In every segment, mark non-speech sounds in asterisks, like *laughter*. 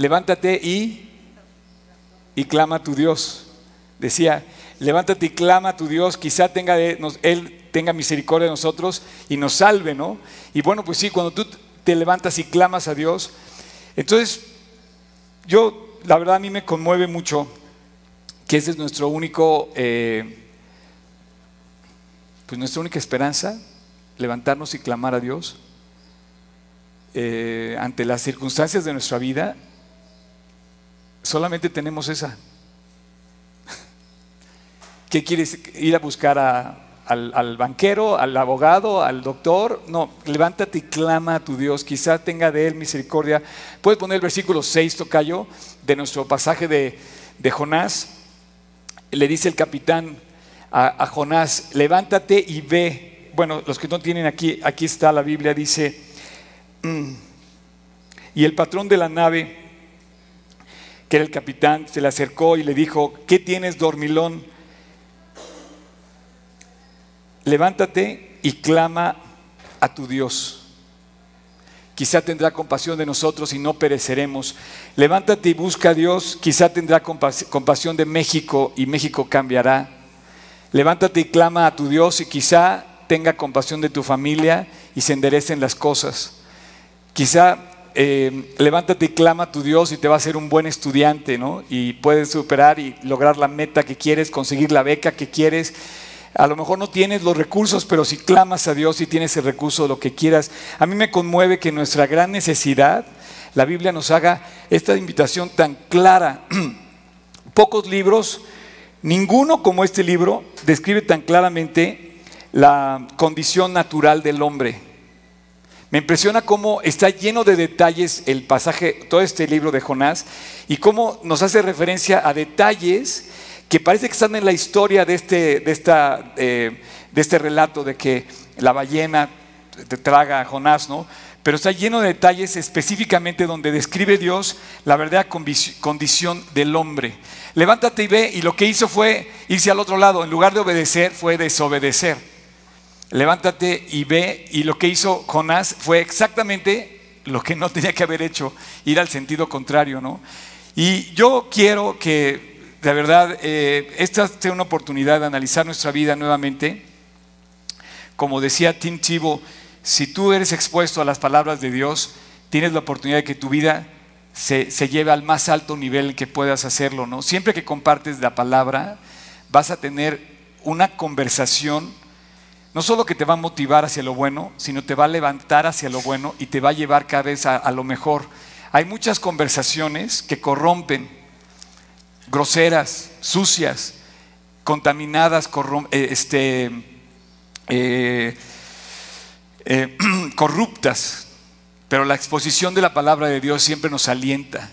levántate y, y clama a tu Dios. Decía, levántate y clama a tu Dios, quizá tenga Él tenga misericordia de nosotros y nos salve, ¿no? Y bueno, pues sí, cuando tú te levantas y clamas a Dios, entonces yo, la verdad a mí me conmueve mucho que ese es nuestro único, eh, pues nuestra única esperanza, levantarnos y clamar a Dios eh, ante las circunstancias de nuestra vida, solamente tenemos esa. ¿Qué quieres ir a buscar al, banquero, al abogado, al doctor? No, levántate y clama a tu Dios, quizá tenga de él misericordia. Puedes poner el versículo 6, tocayo, de nuestro pasaje de, de Jonás. Le dice el capitán a, a Jonás, levántate y ve. Bueno, los que no tienen aquí, aquí está la Biblia, dice, mm". y el patrón de la nave, que era el capitán, se le acercó y le dijo, ¿qué tienes, dormilón? levántate y clama a tu Dios. Quizá tendrá compasión de nosotros y no pereceremos. Levántate y busca a Dios. Quizá tendrá compasión de México y México cambiará. Levántate y clama a tu Dios y quizá tenga compasión de tu familia y se enderecen las cosas. Quizá eh, levántate y clama a tu Dios y te va a ser un buen estudiante, ¿no? Y puedes superar y lograr la meta que quieres, conseguir la beca que quieres a lo mejor no tienes los recursos, pero si clamas a Dios y tienes el recurso, lo que quieras. A mí me conmueve que nuestra gran necesidad, la Biblia nos haga esta invitación tan clara. *clears throat* Pocos libros, ninguno como este libro, describe tan claramente la condición natural del hombre. Me impresiona cómo está lleno de detalles el pasaje, todo este libro de Jonás, y cómo nos hace referencia a detalles que parece que están en la historia de este, de esta, eh, de este relato de que la ballena te traga a Jonás, ¿no? Pero está lleno de detalles específicamente donde describe Dios la verdadera condición del hombre. Levántate y ve, y lo que hizo fue irse al otro lado, en lugar de obedecer, fue desobedecer. Levántate y ve, y lo que hizo Jonás fue exactamente lo que no tenía que haber hecho, ir al sentido contrario, ¿no? Y yo quiero que de verdad, eh, esta es una oportunidad de analizar nuestra vida nuevamente. Como decía Tim Chivo, si tú eres expuesto a las palabras de Dios, tienes la oportunidad de que tu vida se, lleve al más alto nivel que puedas hacerlo. ¿no? Siempre que compartes la palabra, vas a tener una conversación, no solo que te va a motivar hacia lo bueno, sino te va a levantar hacia lo bueno y te va a llevar cada vez a lo mejor. Hay muchas conversaciones que corrompen groseras, sucias, contaminadas, eh, este, eh, eh, *clears throat* corruptas, pero la exposición de la palabra de Dios siempre nos alienta.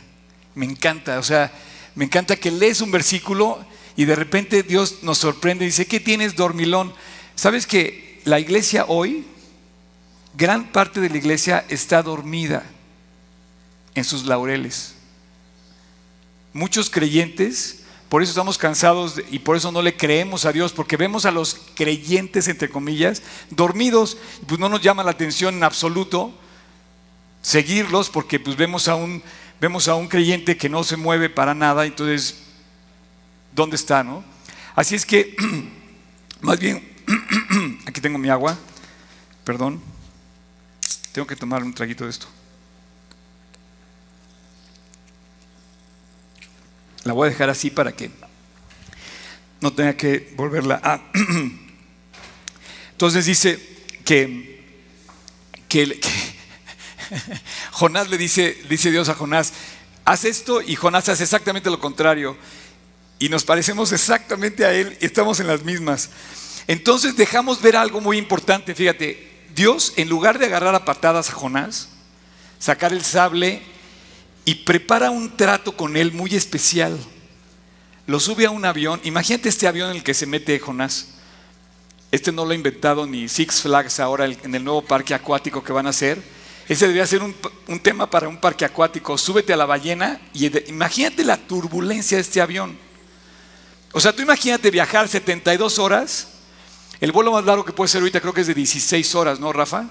Me encanta, o sea, me encanta que lees un versículo y de repente Dios nos sorprende y dice, ¿qué tienes, dormilón? ¿Sabes que la iglesia hoy, gran parte de la iglesia está dormida en sus laureles? muchos creyentes, por eso estamos cansados y por eso no le creemos a Dios, porque vemos a los creyentes, entre comillas, dormidos, pues no nos llama la atención en absoluto seguirlos, porque pues vemos a un, vemos a un creyente que no se mueve para nada, entonces, ¿dónde está, no? Así es que, *clears throat* más bien, *clears throat* aquí tengo mi agua, perdón, tengo que tomar un traguito de esto. La voy a dejar así para que no tenga que volverla a... *clears throat* Entonces dice que, que, *laughs* Jonás le dice, dice Dios a Jonás, haz esto y Jonás hace exactamente lo contrario. Y nos parecemos exactamente a él y estamos en las mismas. Entonces dejamos ver algo muy importante. Fíjate, Dios en lugar de agarrar a patadas a Jonás, sacar el sable y prepara un trato con él muy especial. Lo sube a un avión. Imagínate este avión en el que se mete Jonás. Este no lo ha inventado ni Six Flags ahora en el nuevo parque acuático que van a hacer. Ese debería ser un, tema para un parque acuático. Súbete a la ballena y imagínate la turbulencia de este avión. O sea, tú imagínate viajar 72 horas. El vuelo más largo que puede ser ahorita creo que es de 16 horas, ¿no, Rafa?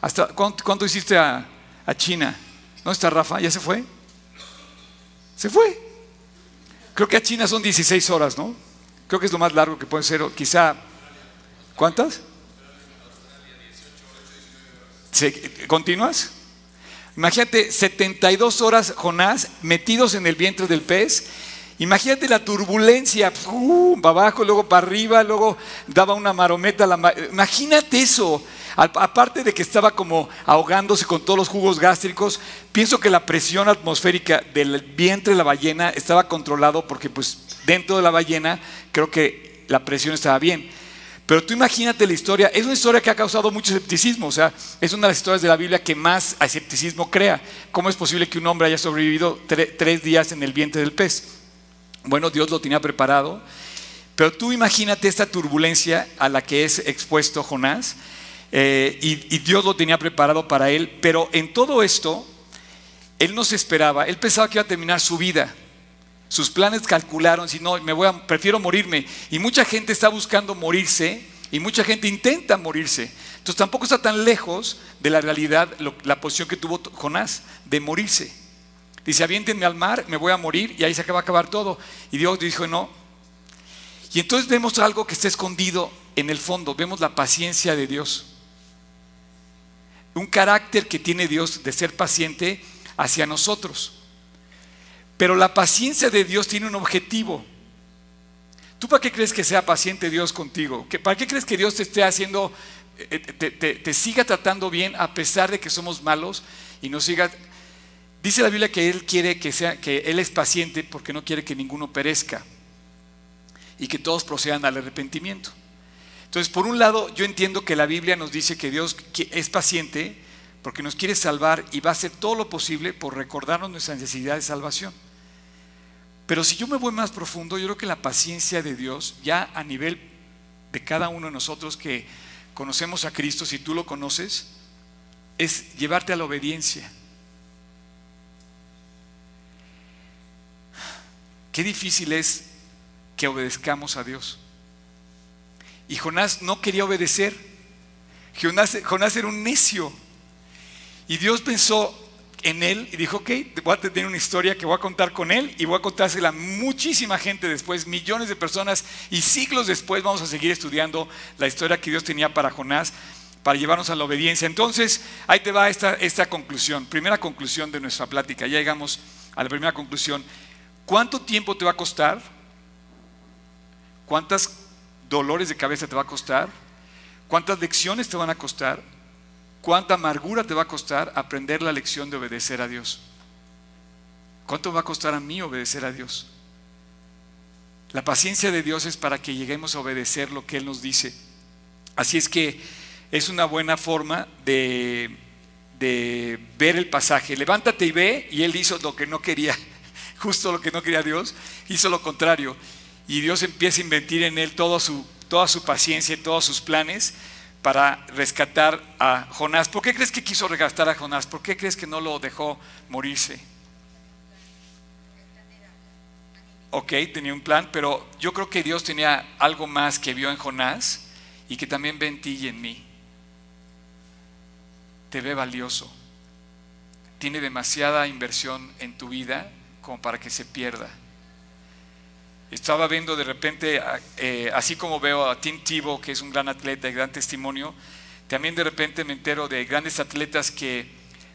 ¿Hasta cuánto, hiciste a, China? ¿No está Rafa? ¿Ya se fue? Se fue. Creo que a China son 16 horas, ¿no? Creo que es lo más largo que puede ser, quizá, ¿cuántas? ¿Continúas? Imagínate 72 horas Jonás metidos en el vientre del pez. Imagínate la turbulencia, para abajo, luego para arriba, luego daba una marometa. La Imagínate eso. Aparte de que estaba como ahogándose con todos los jugos gástricos, pienso que la presión atmosférica del vientre de la ballena estaba controlado porque pues dentro de la ballena creo que la presión estaba bien. Pero tú imagínate la historia, es una historia que ha causado mucho escepticismo, o sea, es una de las historias de la Biblia que más escepticismo crea. ¿Cómo es posible que un hombre haya sobrevivido tres días en el vientre del pez? Bueno, Dios lo tenía preparado, pero tú imagínate esta turbulencia a la que es expuesto Jonás, eh, y, Dios lo tenía preparado para él, pero en todo esto, él no se esperaba, él pensaba que iba a terminar su vida. Sus planes calcularon, si no, me voy prefiero morirme. Y mucha gente está buscando morirse y mucha gente intenta morirse. Entonces tampoco está tan lejos de la realidad la posición que tuvo Jonás de morirse. Dice, aviéntenme al mar, me voy a morir y ahí se acaba a acabar todo. Y Dios dijo, no. Y entonces vemos algo que está escondido en el fondo, vemos la paciencia de Dios. Un carácter que tiene Dios de ser paciente hacia nosotros. Pero la paciencia de Dios tiene un objetivo. ¿Tú para qué crees que sea paciente Dios contigo? ¿Para qué crees que Dios te esté haciendo, eh, te, siga tratando bien a pesar de que somos malos y nos siga... Dice la Biblia que Él quiere que sea, que Él es paciente porque no quiere que ninguno perezca y que todos procedan al arrepentimiento. Entonces, por un lado, yo entiendo que la Biblia nos dice que Dios es paciente porque nos quiere salvar y va a hacer todo lo posible por recordarnos nuestra necesidad de salvación. Pero si yo me voy más profundo, yo creo que la paciencia de Dios, ya a nivel de cada uno de nosotros que conocemos a Cristo, si tú lo conoces, es llevarte a la obediencia. Qué difícil es que obedezcamos a Dios. Y Jonás no quería obedecer. Jonás, Jonás era un necio. Y Dios pensó en él y dijo, ok, voy a tener una historia que voy a contar con él y voy a contársela a muchísima gente después, millones de personas y siglos después vamos a seguir estudiando la historia que Dios tenía para Jonás para llevarnos a la obediencia. Entonces, ahí te va esta, esta conclusión, primera conclusión de nuestra plática, ya llegamos a la primera conclusión. ¿Cuánto tiempo te va a costar? ¿Cuántos dolores de cabeza te va a costar? ¿Cuántas lecciones te van a costar? ¿Cuánta amargura te va a costar aprender la lección de obedecer a Dios? ¿Cuánto va a costar a mí obedecer a Dios? La paciencia de Dios es para que lleguemos a obedecer lo que Él nos dice. Así es que es una buena forma de, de ver el pasaje. Levántate y ve, y Él hizo lo que no quería, justo lo que no quería Dios, hizo lo contrario. Y Dios empieza a invertir en Él toda su, toda su paciencia y todos sus planes para rescatar a Jonás. ¿Por qué crees que quiso rescatar a Jonás? ¿Por qué crees que no lo dejó morirse? Ok, tenía un plan, pero yo creo que Dios tenía algo más que vio en Jonás y que también ve en ti y en mí. Te ve valioso. Tiene demasiada inversión en tu vida como para que se pierda. Estaba viendo de repente, eh, así como veo a Tim Tebow, que es un gran atleta y gran testimonio, también de repente me entero de grandes atletas que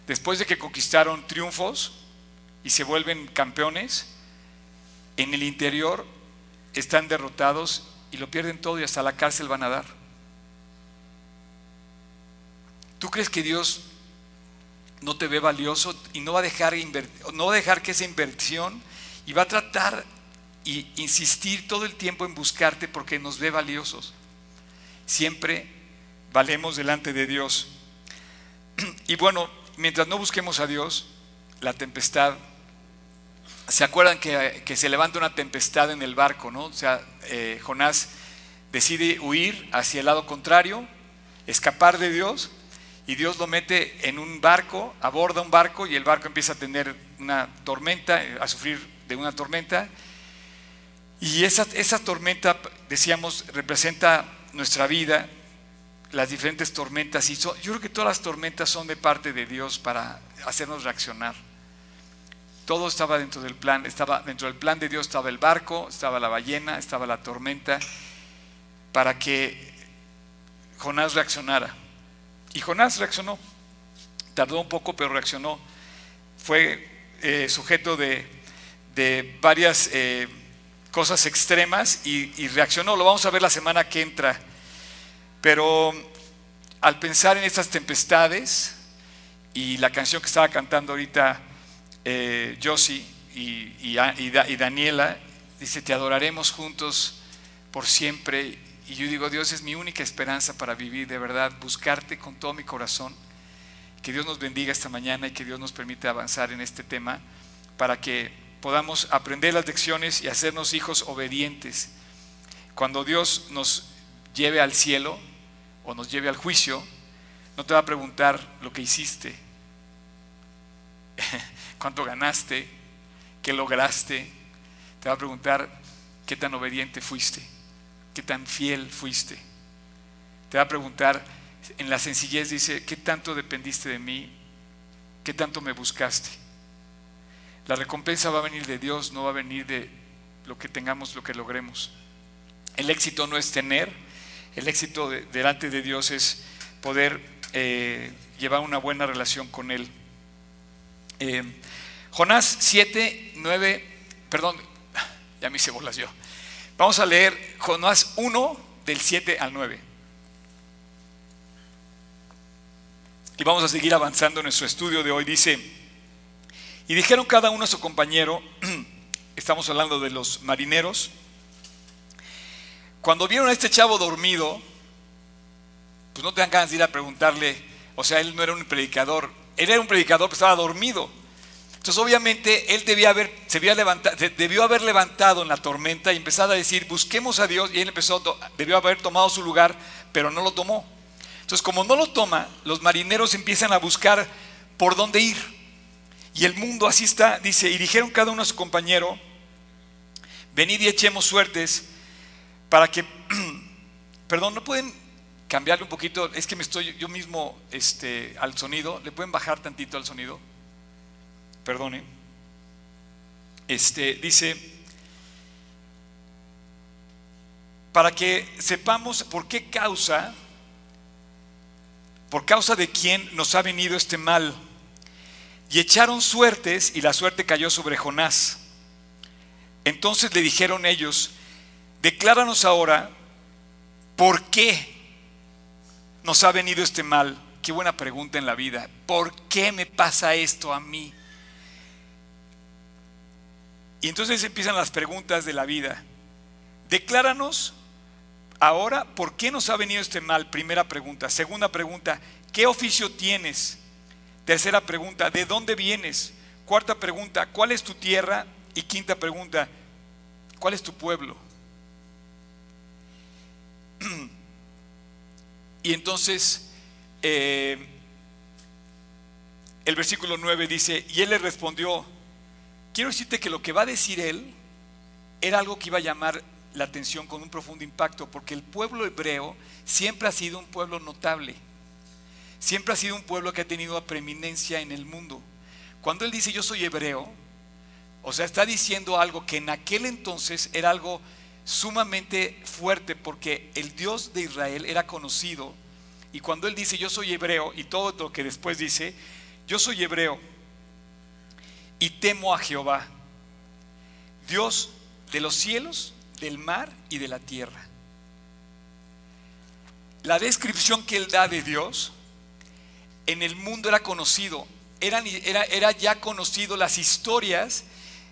después de que conquistaron triunfos y se vuelven campeones, en el interior están derrotados y lo pierden todo y hasta la cárcel van a dar. ¿Tú crees que Dios no te ve valioso y no va a dejar, no dejar que esa inversión y va a tratar y insistir todo el tiempo en buscarte porque nos ve valiosos. Siempre valemos delante de Dios. Y bueno, mientras no busquemos a Dios, la tempestad, ¿se acuerdan que, se levanta una tempestad en el barco? ¿no? O sea, eh, Jonás decide huir hacia el lado contrario, escapar de Dios, y Dios lo mete en un barco, aborda un barco y el barco empieza a tener una tormenta, a sufrir de una tormenta, y esa, esa tormenta, decíamos, representa nuestra vida, las diferentes tormentas. Y yo creo que todas las tormentas son de parte de Dios para hacernos reaccionar. todo estaba dentro del plan, estaba dentro del plan de Dios estaba el barco, estaba la ballena, estaba la tormenta, para que Jonás reaccionara. Y Jonás reaccionó. Tardó un poco, pero reaccionó. Fue eh, sujeto de, varias eh, cosas extremas y, y reaccionó. Lo vamos a ver la semana que entra. Pero al pensar en estas tempestades y la canción que estaba cantando ahorita eh, Josie y, Daniela, dice, te adoraremos juntos por siempre. Y yo digo, Dios es mi única esperanza para vivir, de verdad, buscarte con todo mi corazón. Que Dios nos bendiga esta mañana y que Dios nos permita avanzar en este tema para que podamos aprender las lecciones y hacernos hijos obedientes. Cuando Dios nos lleve al cielo o nos lleve al juicio, no te va a preguntar lo que hiciste, *laughs* cuánto ganaste, qué lograste. Te va a preguntar qué tan obediente fuiste, qué tan fiel fuiste. Te va a preguntar, en la sencillez dice, ¿qué tanto dependiste de mí? ¿Qué tanto me buscaste? La recompensa va a venir de Dios, no va a venir de lo que tengamos, lo que logremos. El éxito no es tener, el éxito delante de Dios es poder eh, llevar una buena relación con Él. Eh, Jonás 7, 9, perdón, *laughs* ya me hice bolas yo. Vamos a leer Jonás 1 del 7 al 9. Y vamos a seguir avanzando en nuestro estudio de hoy. Dice, y dijeron cada uno a su compañero, *clears throat* estamos hablando de los marineros, cuando vieron a este chavo dormido, pues no te dan ganas de ir a preguntarle, o sea, él no era un predicador, él era un predicador, pero estaba dormido. Entonces, obviamente, él debía haber, se debió haber levantado en la tormenta y empezado a decir, busquemos a Dios, y él empezó, debió haber tomado su lugar, pero no lo tomó. Entonces, como no lo toma, los marineros empiezan a buscar por dónde ir. Y el mundo así está, dice, y dijeron cada uno a su compañero, venid y echemos suertes para que, *clears throat* perdón, no pueden cambiarle un poquito, es que me estoy yo mismo este, al sonido, ¿le pueden bajar tantito al sonido? Perdone. Este, dice, para que sepamos por qué causa, por causa de quién nos ha venido este mal. Y echaron suertes y la suerte cayó sobre Jonás. Entonces le dijeron ellos, decláranos ahora por qué nos ha venido este mal? Qué buena pregunta en la vida. ¿Por qué me pasa esto a mí? Y entonces empiezan las preguntas de la vida. Decláranos ahora por qué nos ha venido este mal. Primera pregunta. Segunda pregunta, ¿qué oficio tienes? Tercera pregunta, ¿de dónde vienes? Cuarta pregunta, ¿cuál es tu tierra? Y quinta pregunta, ¿cuál es tu pueblo? *clears throat* Y entonces eh, el versículo 9 dice, y él le respondió, quiero decirte que lo que va a decir él era algo que iba a llamar la atención con un profundo impacto, porque el pueblo hebreo siempre ha sido un pueblo notable, siempre ha sido un pueblo que ha tenido preeminencia en el mundo. Cuando él dice yo soy hebreo, o sea, está diciendo algo que en aquel entonces era algo sumamente fuerte porque el Dios de Israel era conocido y cuando él dice yo soy hebreo y todo lo que después dice, yo soy hebreo y temo a Jehová, Dios de los cielos, del mar y de la tierra. La descripción que él da de Dios en el mundo era conocido, era, era, era ya conocido las historias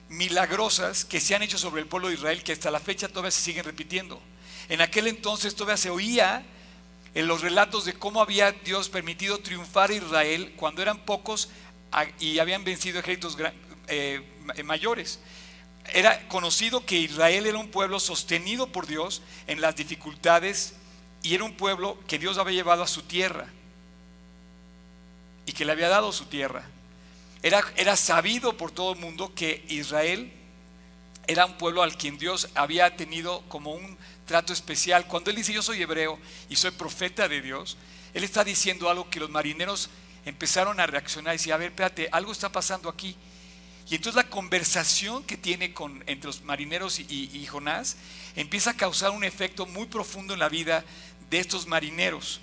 milagrosas que se han hecho sobre el pueblo de Israel que hasta la fecha todavía se siguen repitiendo. En aquel entonces todavía se oía en los relatos de cómo había Dios permitido triunfar a Israel cuando eran pocos y habían vencido ejércitos eh, mayores. Era conocido que Israel era un pueblo sostenido por Dios en las dificultades y era un pueblo que Dios había llevado a su tierra y que le había dado su tierra. Era, sabido por todo el mundo que Israel era un pueblo al quien Dios había tenido como un trato especial. Cuando él dice yo soy hebreo y soy profeta de Dios, él está diciendo algo que los marineros empezaron a reaccionar y decir, a ver, espérate, algo está pasando aquí. Y entonces la conversación que tiene con, entre los marineros y, y Jonás empieza a causar un efecto muy profundo en la vida de estos marineros.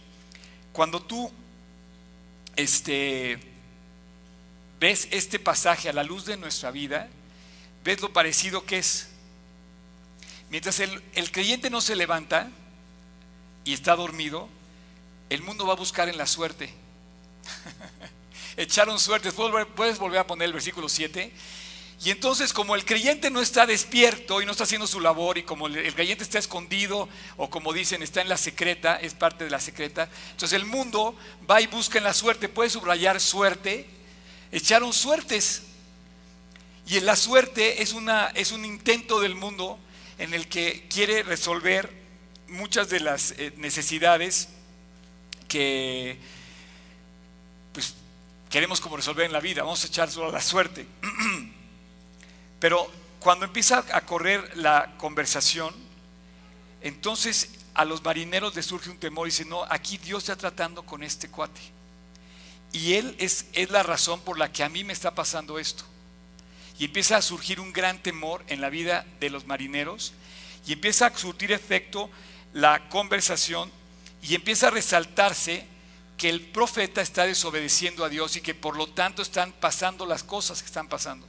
Cuando tú este, ves este pasaje a la luz de nuestra vida, ves lo parecido que es. Mientras el, creyente no se levanta y está dormido, el mundo va a buscar en la suerte. *laughs* Echaron suerte. Puedes volver a poner el versículo 7. Y entonces como el creyente no está despierto y no está haciendo su labor y como el creyente está escondido o como dicen está en la secreta, es parte de la secreta, entonces el mundo va y busca en la suerte, puede subrayar suerte, echaron suertes. Y en la suerte es, una, es un intento del mundo en el que quiere resolver muchas de las eh, necesidades que queremos como resolver en la vida. Vamos a echar solo la suerte. *clears throat* Pero cuando empieza a correr la conversación, entonces a los marineros les surge un temor y dicen, no, aquí Dios está tratando con este cuate. Y él es, es la razón por la que a mí me está pasando esto. Y empieza a surgir un gran temor en la vida de los marineros y empieza a surtir efecto la conversación y empieza a resaltarse que el profeta está desobedeciendo a Dios y que por lo tanto están pasando las cosas que están pasando.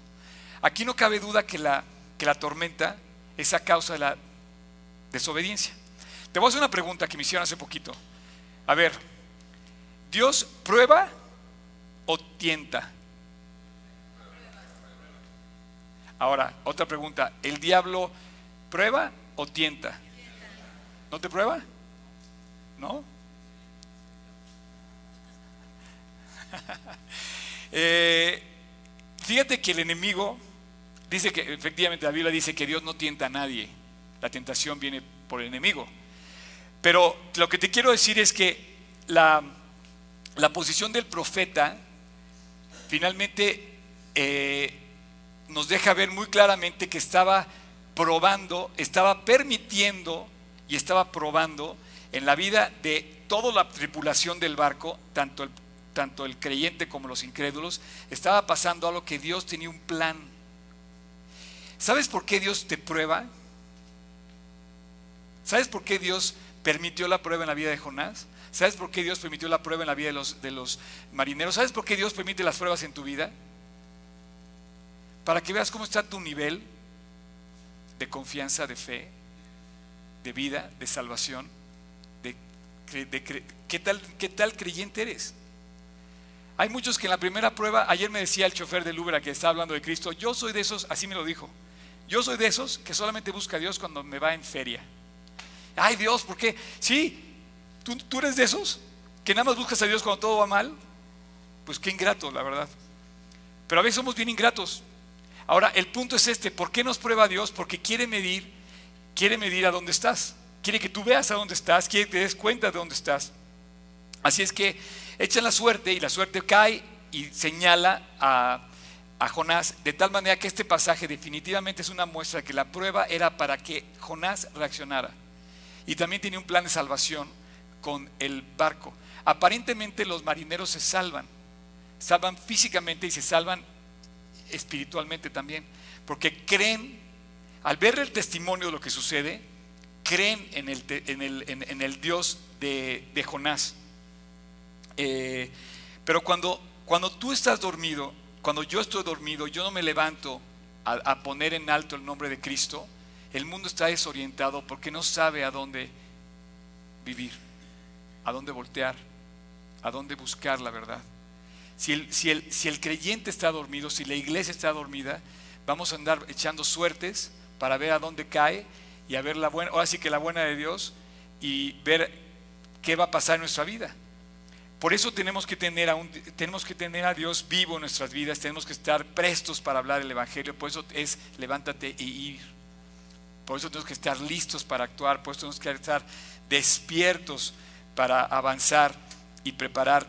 Aquí no cabe duda que la, que la tormenta es a causa de la desobediencia. Te voy a hacer una pregunta que me hicieron hace poquito. A ver, ¿Dios prueba o tienta? Ahora, otra pregunta, ¿el diablo prueba o tienta? ¿No te prueba? ¿No? *laughs* Eh, fíjate que el enemigo Dice que efectivamente la Biblia dice que Dios no tienta a nadie. La tentación viene por el enemigo. Pero lo que te quiero decir es que la, posición del profeta finalmente eh, nos deja ver muy claramente que estaba probando, estaba permitiendo y estaba probando en la vida de toda la tripulación del barco, tanto el, tanto el creyente como los incrédulos, estaba pasando algo que Dios tenía un plan ¿Sabes por qué Dios te prueba? ¿Sabes por qué Dios permitió la prueba en la vida de Jonás? ¿Sabes por qué Dios permitió la prueba en la vida de los, de marineros? ¿Sabes por qué Dios permite las pruebas en tu vida? Para que veas cómo está tu nivel de confianza, de fe, de vida, de salvación, de, ¿qué, tal, qué tal creyente eres. Hay muchos que en la primera prueba, ayer me decía el chofer del Uber que estaba hablando de Cristo, yo soy de esos, así me lo dijo, yo soy de esos que solamente busca a Dios cuando me va en feria. Ay Dios, ¿por qué? Sí, ¿tú, eres de esos que nada más buscas a Dios cuando todo va mal. Pues qué ingrato, la verdad. Pero a veces somos bien ingratos. Ahora, el punto es este, ¿por qué nos prueba Dios? Porque quiere medir, quiere medir a dónde estás. Quiere que tú veas a dónde estás, quiere que te des cuenta de dónde estás. Así es que echan la suerte y la suerte cae y señala a a Jonás, de tal manera que este pasaje definitivamente es una muestra de que la prueba era para que Jonás reaccionara. Y también tiene un plan de salvación con el barco. Aparentemente los marineros se salvan, salvan físicamente y se salvan espiritualmente también, porque creen, al ver el testimonio de lo que sucede, creen en el, en el, Dios de, Jonás. Eh, pero cuando, cuando tú estás dormido, cuando yo estoy dormido, yo no me levanto a, poner en alto el nombre de Cristo, el mundo está desorientado porque no sabe a dónde vivir, a dónde voltear, a dónde buscar la verdad. Si el, si, el, si el, creyente está dormido, si la iglesia está dormida, vamos a andar echando suertes para ver a dónde cae y a ver la buena, ahora sí que la buena de Dios y ver qué va a pasar en nuestra vida. Por eso tenemos que, tener a Dios vivo en nuestras vidas, tenemos que estar prestos para hablar el Evangelio, por eso es levántate e ir. Por eso tenemos que estar listos para actuar, por eso tenemos que estar despiertos para avanzar y preparar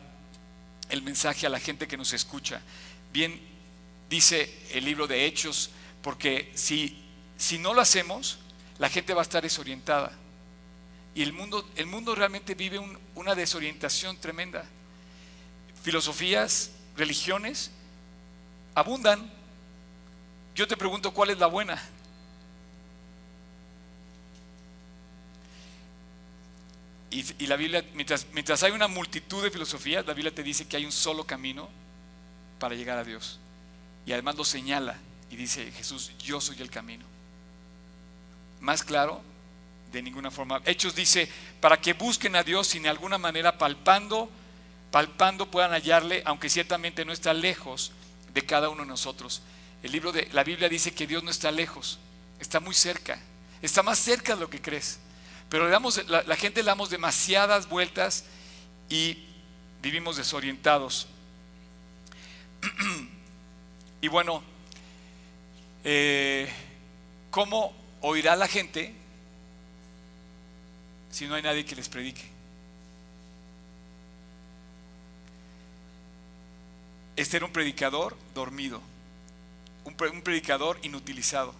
el mensaje a la gente que nos escucha. Bien, dice el libro de Hechos, porque si no lo hacemos, la gente va a estar desorientada. Y el mundo, el mundo realmente vive una desorientación tremenda. Filosofías, religiones, abundan, Yo te pregunto cuál es la buena. Y, la Biblia, mientras, mientras hay una multitud de filosofías, la Biblia te dice que hay un solo camino para llegar a Dios. Y además lo señala y dice Jesús, yo soy el camino. Más claro, de ninguna forma. Hechos dice, para que busquen a Dios y de alguna manera palpando, palpando puedan hallarle, aunque ciertamente no está lejos de cada uno de nosotros. El libro de la Biblia dice que Dios no está lejos, está muy cerca, está más cerca de lo que crees. Pero le damos, la, gente le damos demasiadas vueltas y vivimos desorientados. *clears throat* y bueno, eh, ¿cómo oirá la gente si no hay nadie que les predique? Este era un predicador dormido, un, predicador inutilizado,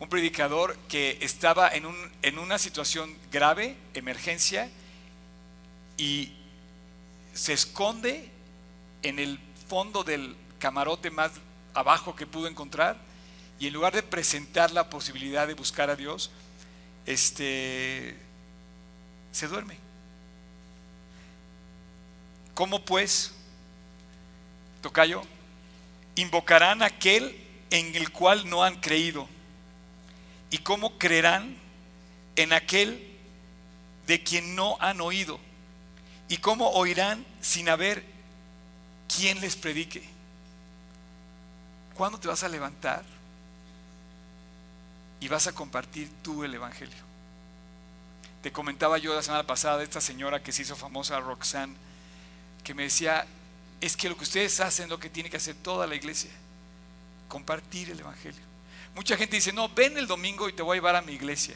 un predicador que estaba en, un, en una situación grave, emergencia, y se esconde en el fondo del camarote más abajo que pudo encontrar, y en lugar de presentar la posibilidad de buscar a Dios, este, se duerme. ¿Cómo pues? Tocayo, invocarán aquel en el cual no han creído. ¿Y cómo creerán en aquel de quien no han oído? ¿Y cómo oirán sin haber quien les predique? ¿Cuándo te vas a levantar y vas a compartir tú el Evangelio? Te comentaba yo la semana pasada esta señora que se hizo famosa, Roxanne, que me decía, es que lo que ustedes hacen es lo que tiene que hacer toda la iglesia, compartir el Evangelio. Mucha gente dice, no, ven el domingo y te voy a llevar a mi iglesia.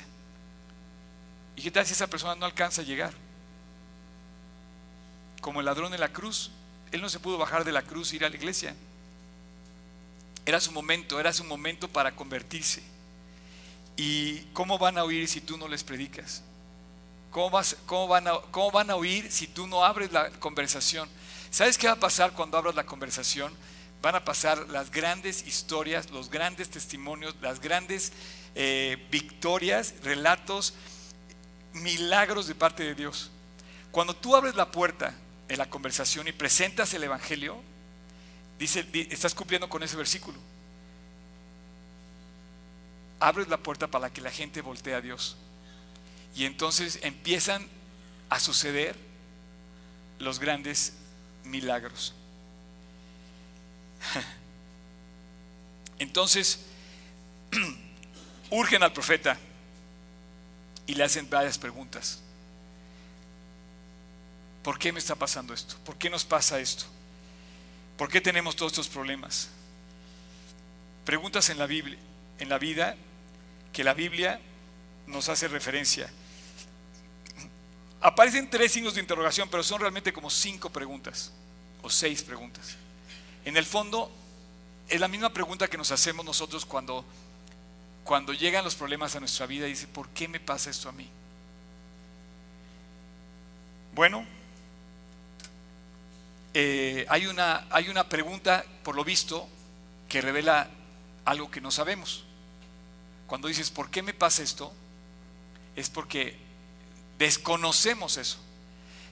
¿Y qué tal si esa persona no alcanza a llegar? Como el ladrón de la cruz, él no se pudo bajar de la cruz e ir a la iglesia. Era su momento, era su momento para convertirse. ¿Y cómo van a oír si tú no les predicas? ¿Cómo, van a, ¿Cómo van a oír si tú no abres la conversación? ¿Sabes qué va a pasar cuando abras la conversación? Van a pasar las grandes historias, los grandes testimonios, las grandes eh, victorias, relatos, milagros de parte de Dios. Cuando tú abres la puerta en la conversación y presentas el Evangelio, dice, estás cumpliendo con ese versículo. Abres la puerta para que la gente voltee a Dios. Y entonces empiezan a suceder los grandes milagros. Entonces, *clears throat* urgen al profeta y le hacen varias preguntas. ¿Por qué me está pasando esto? ¿Por qué nos pasa esto? ¿Por qué tenemos todos estos problemas? Preguntas en la Biblia, en la vida que la Biblia nos hace referencia. Aparecen tres signos de interrogación, pero son realmente como cinco preguntas o seis preguntas. En el fondo, es la misma pregunta que nos hacemos nosotros cuando, cuando llegan los problemas a nuestra vida y dice, ¿por qué me pasa esto a mí? Bueno, eh, hay, una, hay una pregunta, por lo visto, que revela algo que no sabemos. Cuando dices, ¿por qué me pasa esto? Es porque desconocemos eso.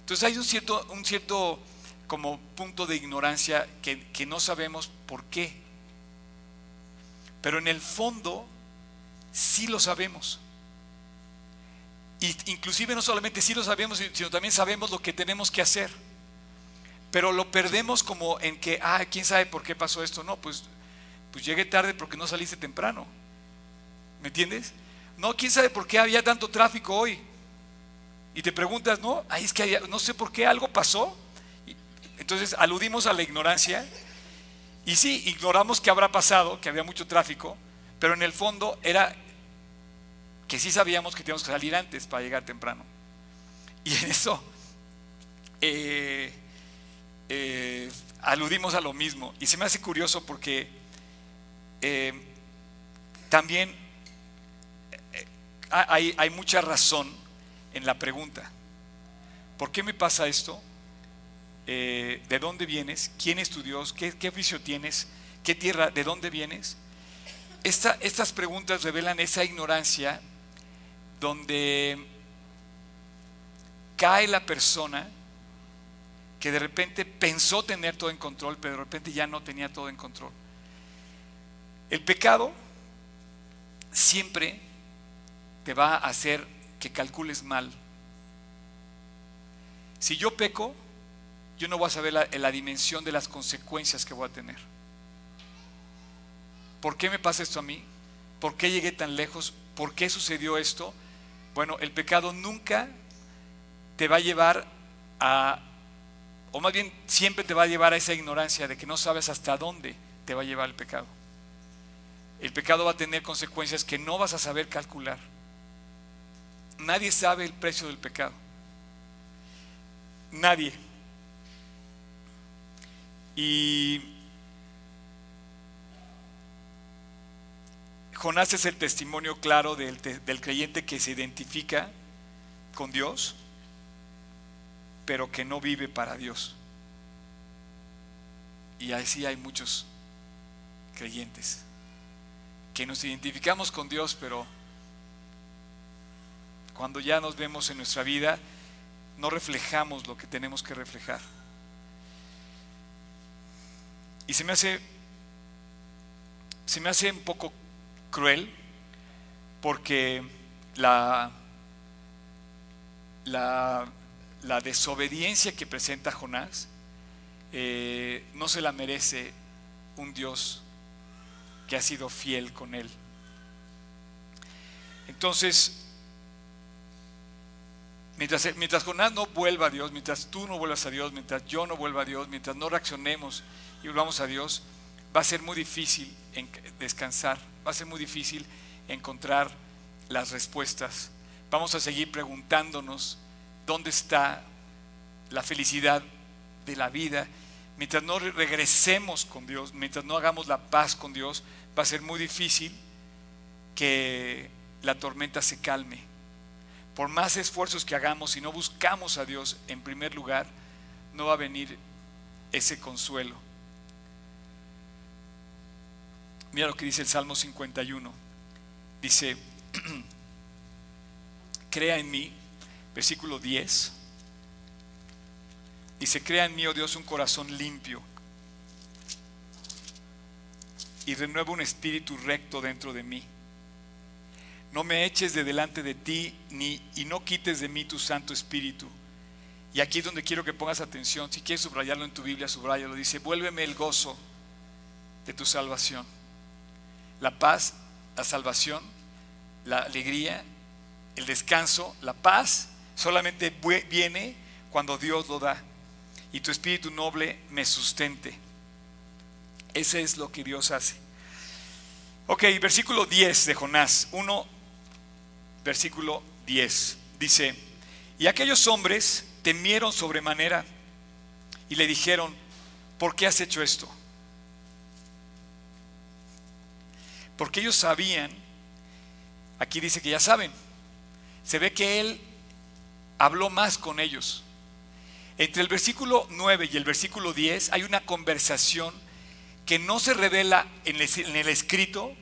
Entonces hay un cierto, un cierto como punto de ignorancia que, no sabemos por qué. Pero en el fondo sí lo sabemos. Y inclusive no solamente sí lo sabemos, sino también sabemos lo que tenemos que hacer. Pero lo perdemos como en que, ah, ¿quién sabe por qué pasó esto? No, pues, pues llegué tarde porque no saliste temprano. ¿Me entiendes? No, ¿quién sabe por qué había tanto tráfico hoy? Y te preguntas, no, ahí es que no sé por qué algo pasó. Entonces aludimos a la ignorancia y sí, ignoramos que habrá pasado, que había mucho tráfico, pero en el fondo era que sí sabíamos que teníamos que salir antes para llegar temprano. Y en eso eh, eh, aludimos a lo mismo. Y se me hace curioso porque eh, también hay, hay mucha razón en la pregunta. ¿Por qué me pasa esto? Eh, de dónde vienes, quién es tu Dios, qué, oficio tienes, qué tierra, de dónde vienes. estas preguntas revelan esa ignorancia donde cae la persona que de repente pensó tener todo en control, pero de repente ya no tenía todo en control. El pecado siempre te va a hacer que calcules mal. Si yo peco, yo no voy a saber la, la dimensión de las consecuencias que voy a tener. ¿Por qué me pasa esto a mí? ¿Por qué llegué tan lejos? ¿Por qué sucedió esto? Bueno, el pecado nunca te va a llevar a, o más bien siempre te va a llevar a esa ignorancia de que no sabes hasta dónde te va a llevar el pecado. El pecado va a tener consecuencias que no vas a saber calcular. Nadie sabe el precio del pecado. Nadie. Y Jonás es el testimonio claro del, creyente que se identifica con Dios, pero que no vive para Dios. Y así hay muchos creyentes que nos identificamos con Dios, pero cuando ya nos vemos en nuestra vida, no reflejamos lo que tenemos que reflejar. Y se me hace, se me hace un poco cruel porque la, la, desobediencia que presenta Jonás eh, no se la merece un Dios que ha sido fiel con él. Entonces, mientras, mientras Jonás no vuelva a Dios, mientras tú no vuelvas a Dios, mientras yo no vuelva a Dios, mientras no reaccionemos y volvamos a Dios, va a ser muy difícil descansar, va a ser muy difícil encontrar las respuestas. Vamos a seguir preguntándonos dónde está la felicidad de la vida. Mientras no regresemos con Dios, mientras no hagamos la paz con Dios, va a ser muy difícil que la tormenta se calme. Por más esfuerzos que hagamos y no buscamos a Dios en primer lugar, no va a venir ese consuelo. Mira lo que dice el Salmo 51. Dice, *clears throat* crea en mí, versículo 10. Dice, crea en mí, oh Dios, un corazón limpio y renueva un espíritu recto dentro de mí. No me eches de delante de ti ni, y no quites de mí tu Santo Espíritu. Y aquí es donde quiero que pongas atención. Si quieres subrayarlo en tu Biblia, subrayalo. Dice, vuélveme el gozo de tu salvación la paz, la salvación, la alegría, el descanso, la paz, solamente viene cuando Dios lo da. Y tu espíritu noble me sustente. Ese es lo que Dios hace. Ok, versículo 10 de Jonás 1, versículo 10. Dice, y aquellos hombres temieron sobremanera y le dijeron, ¿por qué has hecho esto? Porque ellos sabían, aquí dice que ya saben, se ve que él habló más con ellos. Entre el versículo 9 y el versículo 10 hay una conversación que no se revela en el, escrito,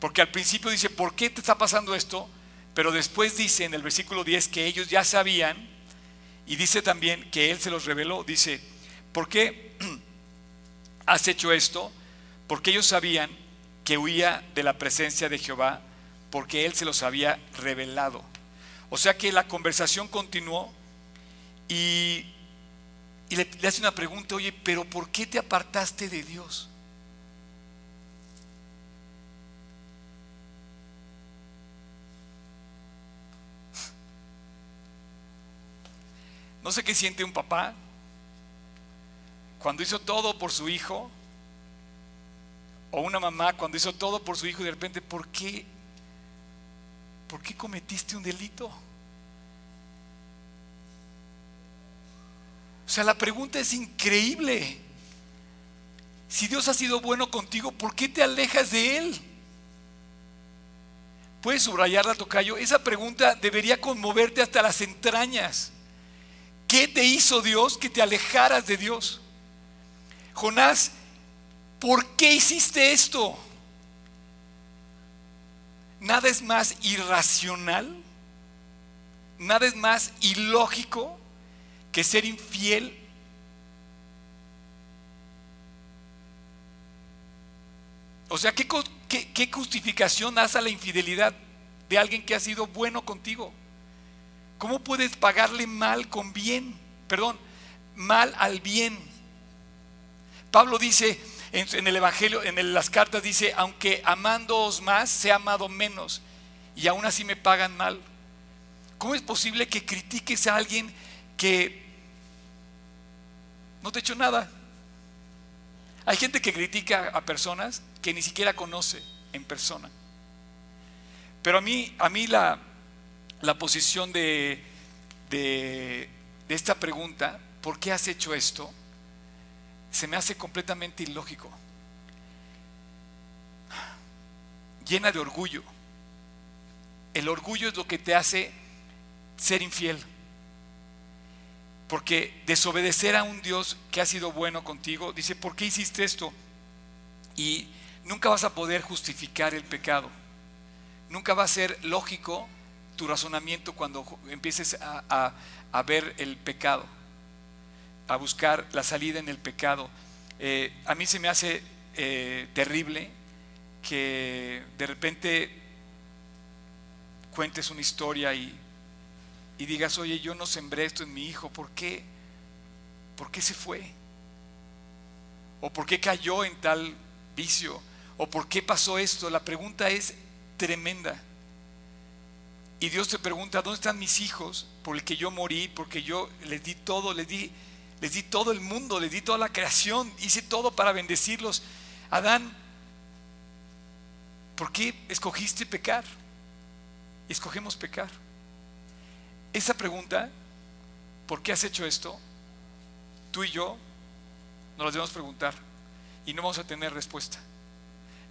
porque al principio dice, ¿por qué te está pasando esto? Pero después dice en el versículo 10 que ellos ya sabían, y dice también que él se los reveló, dice, ¿por qué *clears throat* has hecho esto? Porque ellos sabían que huía de la presencia de Jehová porque él se los había revelado. O sea que la conversación continuó y, le, le hace una pregunta, oye, pero ¿por qué te apartaste de Dios? No sé qué siente un papá cuando hizo todo por su hijo o una mamá cuando hizo todo por su hijo y de repente, ¿por qué? ¿Por qué cometiste un delito? O sea, la pregunta es increíble. Si Dios ha sido bueno contigo, ¿por qué te alejas de Él? ¿Puedes subrayarla, Tocayo? Esa pregunta debería conmoverte hasta las entrañas. ¿Qué te hizo Dios que te alejaras de Dios? Jonás ¿por qué hiciste esto? nada es más irracional, nada es más ilógico que ser infiel. O sea, ¿qué, justificación das a la infidelidad de alguien que ha sido bueno contigo? ¿Cómo puedes pagarle mal con bien? Perdón, mal al bien. Pablo dice en, el Evangelio, en las cartas, dice, aunque amándoos más, se amado menos, y aún así me pagan mal. ¿Cómo es posible que critiques a alguien que no te ha hecho nada? Hay gente que critica a personas que ni siquiera conoce en persona. Pero a mí, a mí la, la posición de, de, esta pregunta, ¿por qué has hecho esto? Se me hace completamente ilógico. Llena de orgullo. El orgullo es lo que te hace ser infiel. Porque desobedecer a un Dios que ha sido bueno contigo, dice, ¿por qué hiciste esto? Y nunca vas a poder justificar el pecado. Nunca va a ser lógico tu razonamiento cuando empieces a, ver el pecado, a buscar la salida en el pecado. Eh, a mí se me hace eh, terrible que de repente cuentes una historia y y digas, oye, yo no sembré esto en mi hijo, ¿por qué? ¿Por qué se fue? ¿O por qué cayó en tal vicio? ¿O por qué pasó esto? La pregunta es tremenda. Y Dios te pregunta, ¿dónde están mis hijos por el que yo morí? Porque yo les di todo, les di, les di todo el mundo, les di toda la creación, hice todo para bendecirlos. Adán, ¿por qué escogiste pecar? Escogemos pecar. Esa pregunta, ¿por qué has hecho esto? Tú y yo nos la debemos preguntar y no vamos a tener respuesta.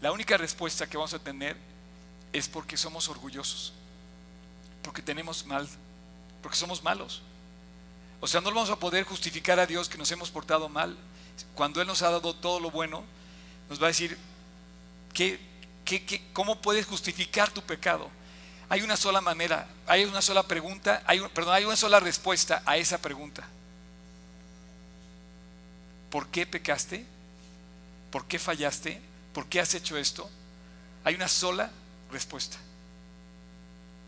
La única respuesta que vamos a tener es porque somos orgullosos, porque tenemos mal, porque somos malos. O sea, no vamos a poder justificar a Dios que nos hemos portado mal. Cuando Él nos ha dado todo lo bueno, nos va a decir, ¿qué, qué, cómo puedes justificar tu pecado? Hay una sola manera, hay una sola pregunta, hay, perdón, hay una sola respuesta a esa pregunta. ¿Por qué pecaste? ¿Por qué fallaste? ¿Por qué has hecho esto? Hay una sola respuesta.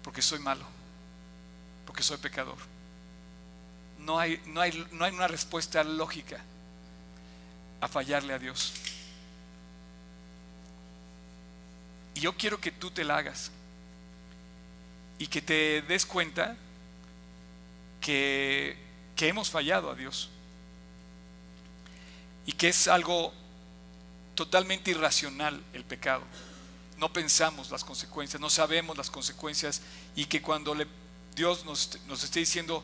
Porque soy malo. Porque soy pecador. No hay, no hay, no hay una respuesta lógica a fallarle a Dios. Y yo quiero que tú te la hagas y que te des cuenta que, que hemos fallado a Dios y que es algo totalmente irracional el pecado. No pensamos las consecuencias, no sabemos las consecuencias y que cuando Dios nos, nos esté diciendo,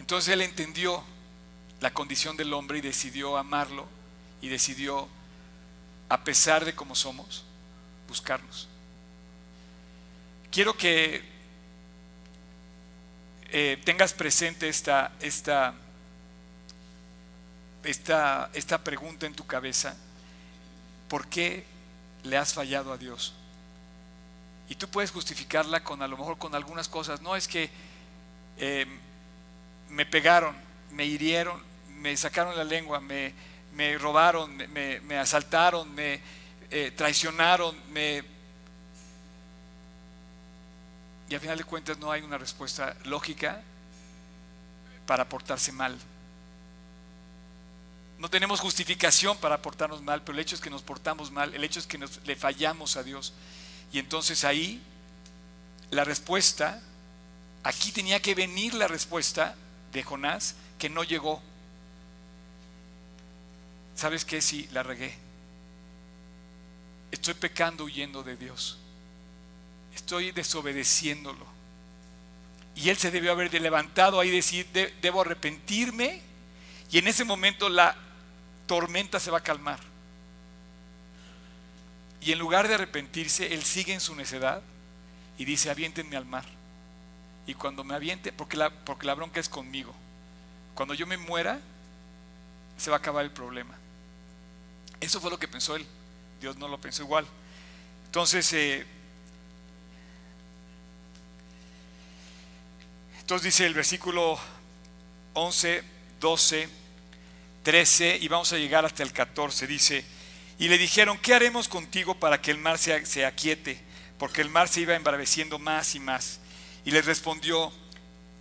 entonces Él entendió la condición del hombre y decidió amarlo y decidió, a pesar de cómo somos, buscarnos quiero que eh, tengas presente esta, esta, esta, esta pregunta en tu cabeza. ¿Por qué le has fallado a Dios? Y tú puedes justificarla con a lo mejor con algunas cosas. No es que eh, me pegaron, me hirieron, me sacaron la lengua, me, me robaron, me, me, asaltaron, me eh, traicionaron, me y al final de cuentas no hay una respuesta lógica para portarse mal. No tenemos justificación para portarnos mal, pero el hecho es que nos portamos mal, el hecho es que le fallamos a Dios. Y entonces ahí la respuesta, aquí tenía que venir la respuesta de Jonás que no llegó. ¿Sabes qué? Si la regué. Estoy pecando huyendo de Dios estoy desobedeciéndolo. Y él se debió haber levantado ahí y decir, debo arrepentirme. Y en ese momento la tormenta se va a calmar. Y en lugar de arrepentirse, él sigue en su necedad y dice, aviéntenme al mar. Y cuando me aviente, porque la, porque la bronca es conmigo, cuando yo me muera, se va a acabar el problema. Eso fue lo que pensó él. Dios no lo pensó igual. Entonces, eh, entonces dice el versículo 11, 12 13 y vamos a llegar hasta el 14. Dice, y le dijeron, ¿qué haremos contigo para que el mar se, se aquiete? Porque el mar se iba embraveciendo más y más. Y les respondió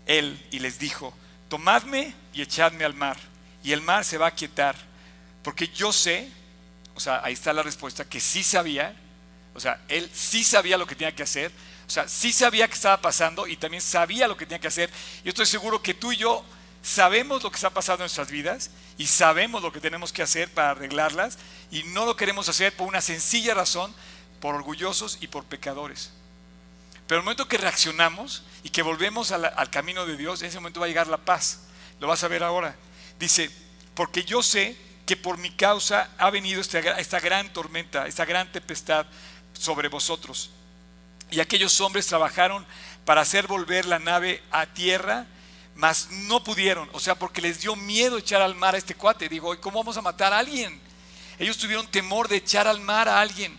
él y les dijo, tomadme y echadme al mar, y el mar se va a aquietar, porque yo sé, o sea, ahí está la respuesta, que sí sabía, o sea, él sí sabía lo que tenía que hacer, o sea, sí sabía que estaba pasando y también sabía lo que tenía que hacer. Yo estoy seguro que tú y yo sabemos lo que está pasando en nuestras vidas y sabemos lo que tenemos que hacer para arreglarlas y no lo queremos hacer por una sencilla razón, por orgullosos y por pecadores. Pero el momento que reaccionamos y que volvemos al, camino de Dios, en ese momento va a llegar la paz. Lo vas a ver ahora. Dice, porque yo sé que por mi causa ha venido esta, esta gran tormenta, esta gran tempestad sobre vosotros. Y aquellos hombres trabajaron para hacer volver la nave a tierra, mas no pudieron, o sea, porque les dio miedo echar al mar a este cuate. Digo, ¿y cómo vamos a matar a alguien? Ellos tuvieron temor de echar al mar a alguien.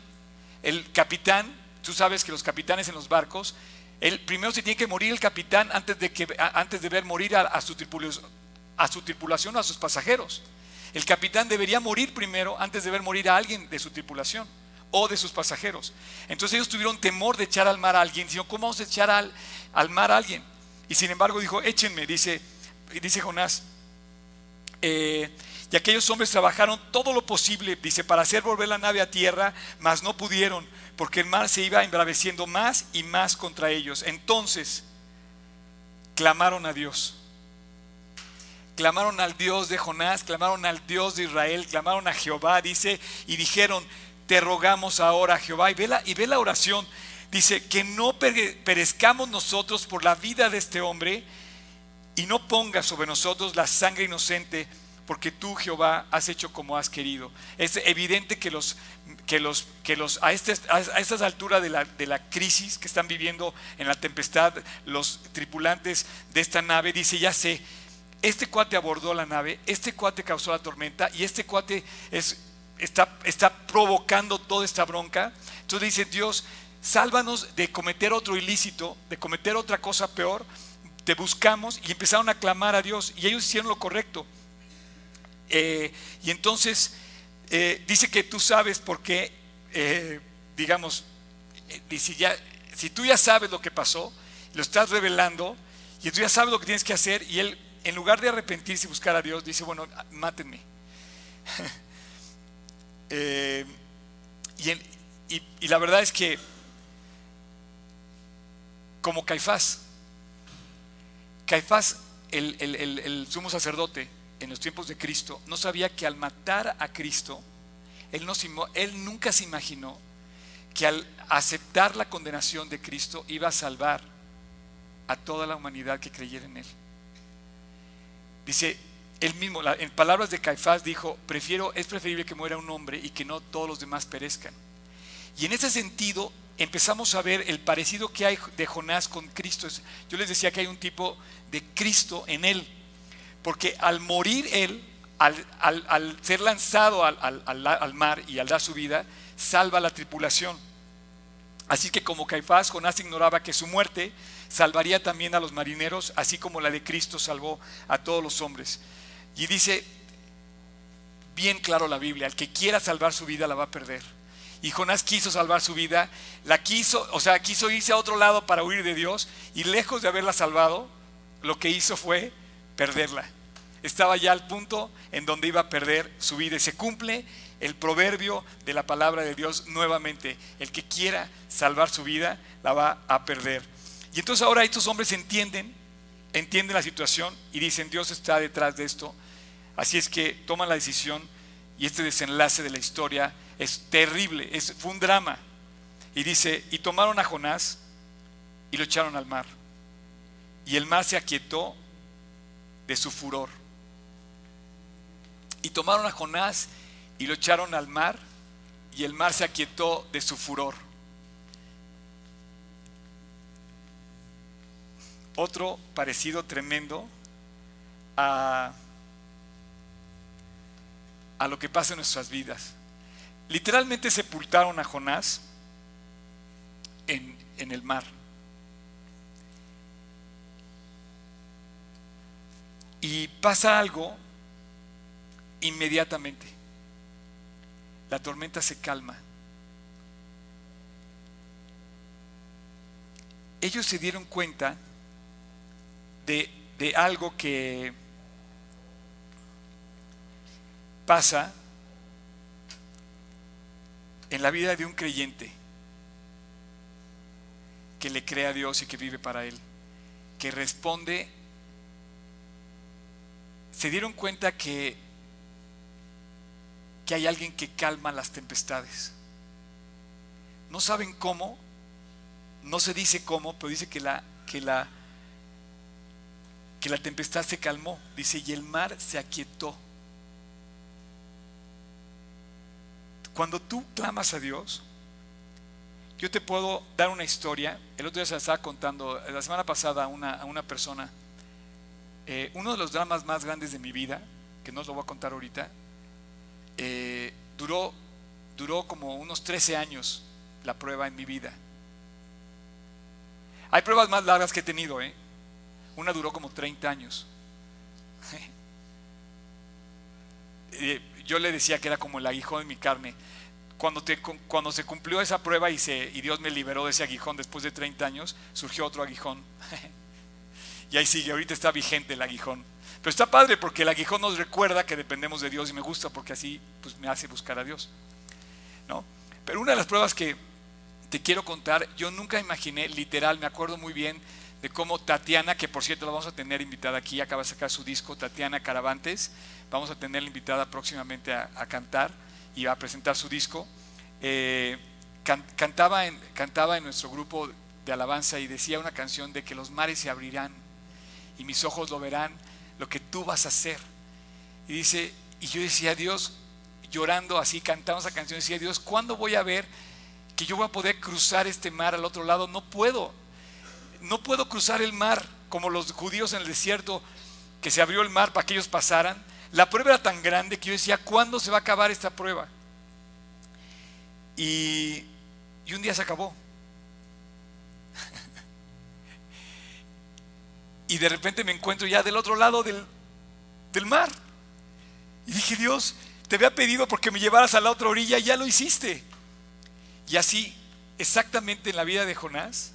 El capitán, tú sabes que los capitanes en los barcos, el primero se tiene que morir el capitán antes de, que, antes de ver morir a, su tripulación, a su tripulación o a sus pasajeros. El capitán debería morir primero antes de ver morir a alguien de su tripulación o de sus pasajeros. Entonces ellos tuvieron temor de echar al mar a alguien, sino ¿cómo vamos a echar al, al mar a alguien? Y sin embargo dijo, échenme, dice, dice Jonás. Eh, y aquellos hombres trabajaron todo lo posible, dice, para hacer volver la nave a tierra, mas no pudieron, porque el mar se iba embraveciendo más y más contra ellos. Entonces clamaron a Dios. Clamaron al Dios de Jonás, clamaron al Dios de Israel, clamaron a Jehová, dice, y dijeron, te rogamos ahora, Jehová. Y y ve la oración. Dice, que no perezcamos nosotros por la vida de este hombre y no pongas sobre nosotros la sangre inocente, porque tú, Jehová, has hecho como has querido. Es evidente que los que los, que los a, este, a estas alturas de la, de la crisis que están viviendo en la tempestad, los tripulantes de esta nave, dice, ya sé, este cuate abordó la nave, este cuate causó la tormenta y este cuate es, está, está provocando toda esta bronca. Entonces dice Dios, sálvanos de cometer otro ilícito, de cometer otra cosa peor. Te buscamos y empezaron a clamar a Dios y ellos hicieron lo correcto. Eh, y entonces eh, dice que tú sabes por qué, eh, digamos, si, ya, tú ya sabes lo que pasó, lo estás revelando y tú ya sabes lo que tienes que hacer y él, en lugar de arrepentirse y buscar a Dios, dice, bueno, mátenme. *laughs* Eh, y, la verdad es que, como Caifás, Caifás, el, sumo sacerdote en los tiempos de Cristo, no sabía que al matar a Cristo, él, no, él nunca se imaginó que al aceptar la condenación de Cristo iba a salvar a toda la humanidad que creyera en él. Dice, él mismo, en palabras de Caifás, dijo, prefiero, es preferible que muera un hombre y que no todos los demás perezcan. Y en ese sentido empezamos a ver el parecido que hay de Jonás con Cristo. Yo les decía que hay un tipo de Cristo en él, porque al morir él, al, ser lanzado al, al, mar y al dar su vida, salva a la tripulación. Así que como Caifás, Jonás ignoraba que su muerte salvaría también a los marineros, así como la de Cristo salvó a todos los hombres. Y dice bien claro la Biblia, el que quiera salvar su vida la va a perder. Y Jonás quiso salvar su vida, la quiso, o sea, quiso irse a otro lado para huir de Dios y lejos de haberla salvado, lo que hizo fue perderla. Estaba ya al punto en donde iba a perder su vida y se cumple el proverbio de la palabra de Dios nuevamente. El que quiera salvar su vida la va a perder. Y entonces ahora estos hombres entienden, entienden la situación y dicen, Dios está detrás de esto Así es que toman la decisión y este desenlace de la historia es terrible, es, fue un drama. Y dice, y tomaron a Jonás y lo echaron al mar. Y el mar se aquietó de su furor. Y tomaron a Jonás y lo echaron al mar y el mar se aquietó de su furor. Otro parecido tremendo a a lo que pasa en nuestras vidas. Literalmente sepultaron a Jonás en, en el mar. Y pasa algo inmediatamente. La tormenta se calma. Ellos se dieron cuenta de, de algo que pasa en la vida de un creyente que le cree a Dios y que vive para Él, que responde, se dieron cuenta que, que hay alguien que calma las tempestades. No saben cómo, no se dice cómo, pero dice que la, que la, que la tempestad se calmó, dice, y el mar se aquietó. Cuando tú clamas a Dios, yo te puedo dar una historia. El otro día se la estaba contando, la semana pasada, a una, una persona. Eh, uno de los dramas más grandes de mi vida, que no os lo voy a contar ahorita, eh, duró, duró como unos 13 años la prueba en mi vida. Hay pruebas más largas que he tenido, ¿eh? Una duró como 30 años. *laughs* Yo le decía que era como el aguijón de mi carne cuando, cuando se cumplió esa prueba y, se, Dios me liberó de ese aguijón después de 30 años, surgió otro aguijón. *laughs* y ahí sigue, ahorita está vigente el aguijón. Pero está padre porque el aguijón nos recuerda que dependemos de Dios y me gusta porque así pues, me hace buscar a Dios. ¿no? Pero una de las pruebas que te quiero contar, yo nunca imaginé, literal, me acuerdo muy bien de cómo Tatiana, que por cierto la vamos a tener invitada aquí, acaba de sacar su disco, Tatiana Caravantes, vamos a tenerla invitada próximamente a, a cantar iba a presentar su disco, eh, cantaba, en, cantaba en nuestro grupo de alabanza y decía una canción de que los mares se abrirán y mis ojos lo verán, lo que tú vas a hacer. Y dice, y yo decía, Dios, llorando así, cantando esa canción, decía, Dios, ¿cuándo voy a ver que yo voy a poder cruzar este mar al otro lado? No puedo, no puedo cruzar el mar como los judíos en el desierto, que se abrió el mar para que ellos pasaran. La prueba era tan grande que yo decía, ¿cuándo se va a acabar esta prueba? Y, un día se acabó. *laughs* y de repente me encuentro ya del otro lado del, del mar. Y dije, Dios, te había pedido porque me llevaras a la otra orilla y ya lo hiciste. Y así, exactamente en la vida de Jonás,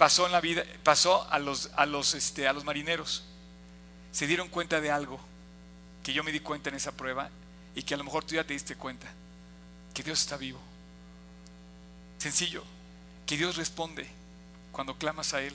pasó en la vida, pasó a los, a los, este, a los marineros se dieron cuenta de algo que yo me di cuenta en esa prueba y que a lo mejor tú ya te diste cuenta, que Dios está vivo. Sencillo, que Dios responde cuando clamas a Él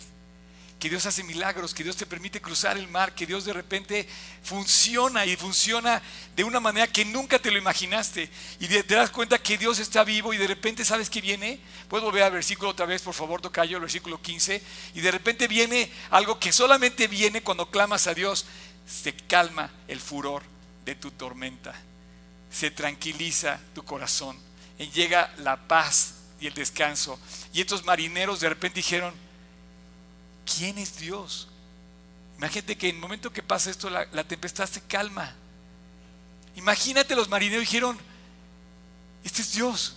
que Dios hace milagros, que Dios te permite cruzar el mar, que Dios de repente funciona y funciona de una manera que nunca te lo imaginaste. Y te das cuenta que Dios está vivo y de repente sabes que viene. Puedes volver al versículo otra vez, por favor, Tocayo, el versículo 15. Y de repente viene algo que solamente viene cuando clamas a Dios. Se calma el furor de tu tormenta. Se tranquiliza tu corazón. Y llega la paz y el descanso. Y estos marineros de repente dijeron, ¿quién es Dios? Imagínate que en el momento que pasa esto, la, tempestad se calma. Imagínate, los marineros dijeron, este es Dios,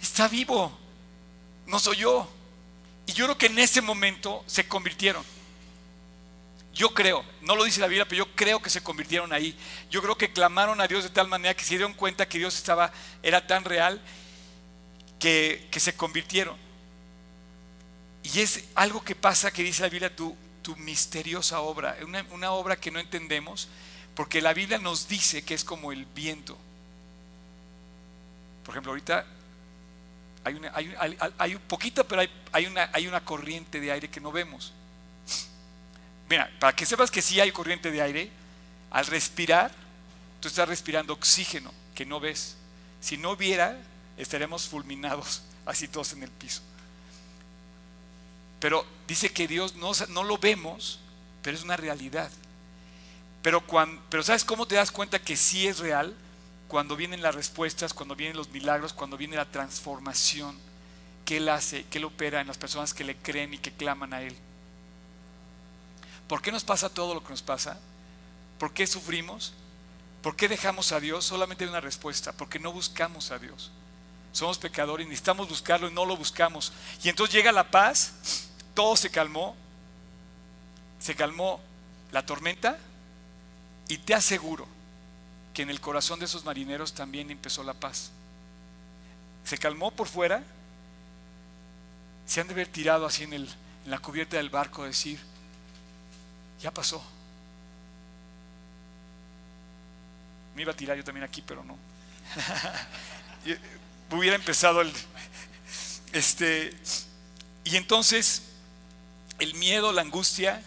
está vivo, no soy yo. Y yo creo que en ese momento se convirtieron. Yo creo, no lo dice la Biblia, pero yo creo que se convirtieron ahí. Yo creo que clamaron a Dios de tal manera que se dieron cuenta que Dios estaba, era tan real que, que se convirtieron. Y es algo que pasa que dice la Biblia, tu, tu misteriosa obra, una, una obra que no entendemos, porque la Biblia nos dice que es como el viento. Por ejemplo, ahorita hay, una, hay, un poquito, pero hay, hay, una, hay una corriente de aire que no vemos. Mira, para que sepas que sí hay corriente de aire, al respirar, tú estás respirando oxígeno que no ves. Si no viera, estaremos fulminados, así todos en el piso. Pero dice que Dios no, no lo vemos, pero es una realidad. Pero, cuando, pero ¿sabes cómo te das cuenta que sí es real? Cuando vienen las respuestas, cuando vienen los milagros, cuando viene la transformación que Él hace, que Él opera en las personas que le creen y que claman a Él. ¿Por qué nos pasa todo lo que nos pasa? ¿Por qué sufrimos? ¿Por qué dejamos a Dios? Solamente hay una respuesta, porque no buscamos a Dios. Somos pecadores necesitamos buscarlo y no lo buscamos. Y entonces llega la paz todo se calmó se calmó la tormenta y te aseguro que en el corazón de esos marineros también empezó la paz. Se calmó por fuera, se han de haber tirado así en, el, en la cubierta del barco, decir, ya pasó. Me iba a tirar yo también aquí, pero no. *laughs* Hubiera empezado el... Este, y entonces el miedo, la angustia,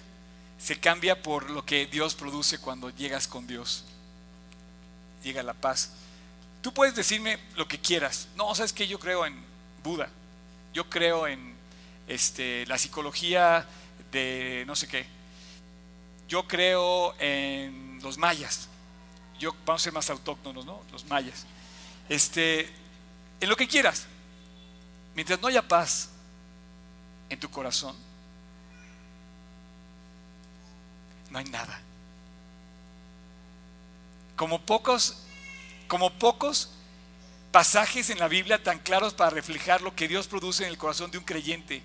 se cambia por lo que Dios produce cuando llegas con Dios. Llega la paz. Tú puedes decirme lo que quieras. No, sabes que yo creo en Buda. Yo creo en este, la psicología de no sé qué. Yo creo en los mayas. Yo, vamos a ser más autóctonos, ¿no? Los mayas. Este, en lo que quieras. Mientras no haya paz en tu corazón, no hay nada. Como pocos, como pocos pasajes en la Biblia tan claros para reflejar lo que Dios produce en el corazón de un creyente.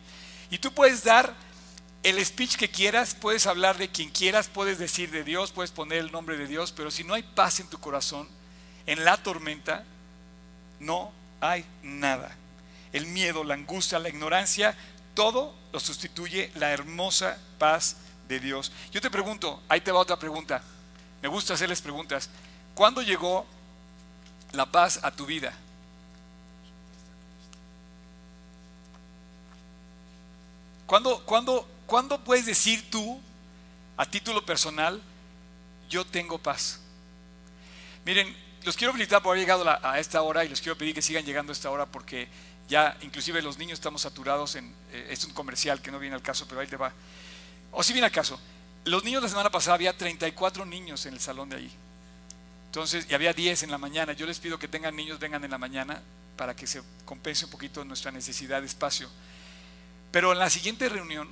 Y tú puedes dar el speech que quieras, puedes hablar de quien quieras, puedes decir de Dios, puedes poner el nombre de Dios, pero si no hay paz en tu corazón, en la tormenta, no hay nada. El miedo, la angustia, la ignorancia, todo lo sustituye la hermosa paz de Dios. Yo te pregunto, ahí te va otra pregunta. Me gusta hacerles preguntas. ¿Cuándo llegó la paz a tu vida? ¿Cuándo, cuándo, ¿Cuándo puedes decir tú, a título personal, yo tengo paz? Miren, los quiero felicitar por haber llegado a esta hora y les quiero pedir que sigan llegando a esta hora porque ya inclusive los niños estamos saturados en, eh, es un comercial que no viene al caso, pero ahí te va. O si viene al caso, los niños la semana pasada había 34 niños en el salón de ahí. Entonces, y había 10 en la mañana. Yo les pido que tengan niños, vengan en la mañana para que se compense un poquito nuestra necesidad de espacio. Pero en la siguiente reunión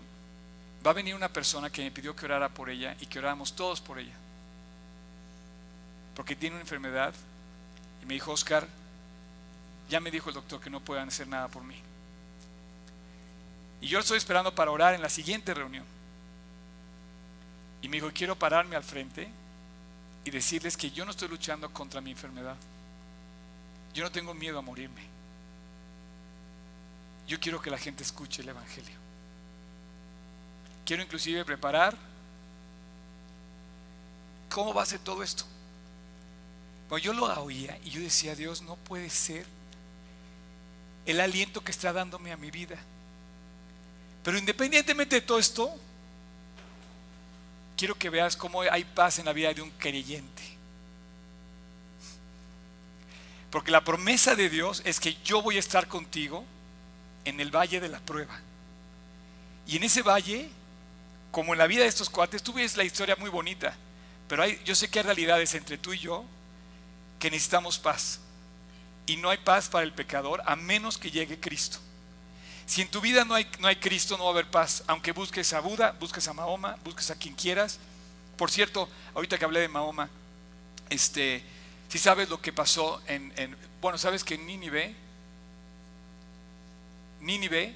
va a venir una persona que me pidió que orara por ella y que oráramos todos por ella. Porque tiene una enfermedad y me dijo, Oscar, ya me dijo el doctor que no puedan hacer nada por mí. Y yo estoy esperando para orar en la siguiente reunión. Y me dijo, quiero pararme al frente y decirles que yo no estoy luchando contra mi enfermedad. Yo no tengo miedo a morirme. Yo quiero que la gente escuche el Evangelio. Quiero inclusive preparar cómo va a ser todo esto. Pues yo lo oía y yo decía, Dios, no puede ser el aliento que está dándome a mi vida. Pero independientemente de todo esto, quiero que veas cómo hay paz en la vida de un creyente. Porque la promesa de Dios es que yo voy a estar contigo en el valle de la prueba. Y en ese valle, como en la vida de estos cuates, tú ves la historia muy bonita, pero hay, yo sé que hay realidades entre tú y yo que necesitamos paz. Y no hay paz para el pecador a menos que llegue Cristo. Si en tu vida no hay, no hay Cristo, no va a haber paz. Aunque busques a Buda, busques a Mahoma, busques a quien quieras. Por cierto, ahorita que hablé de Mahoma, este, si sabes lo que pasó en, en bueno, sabes que en Nínive, Nínive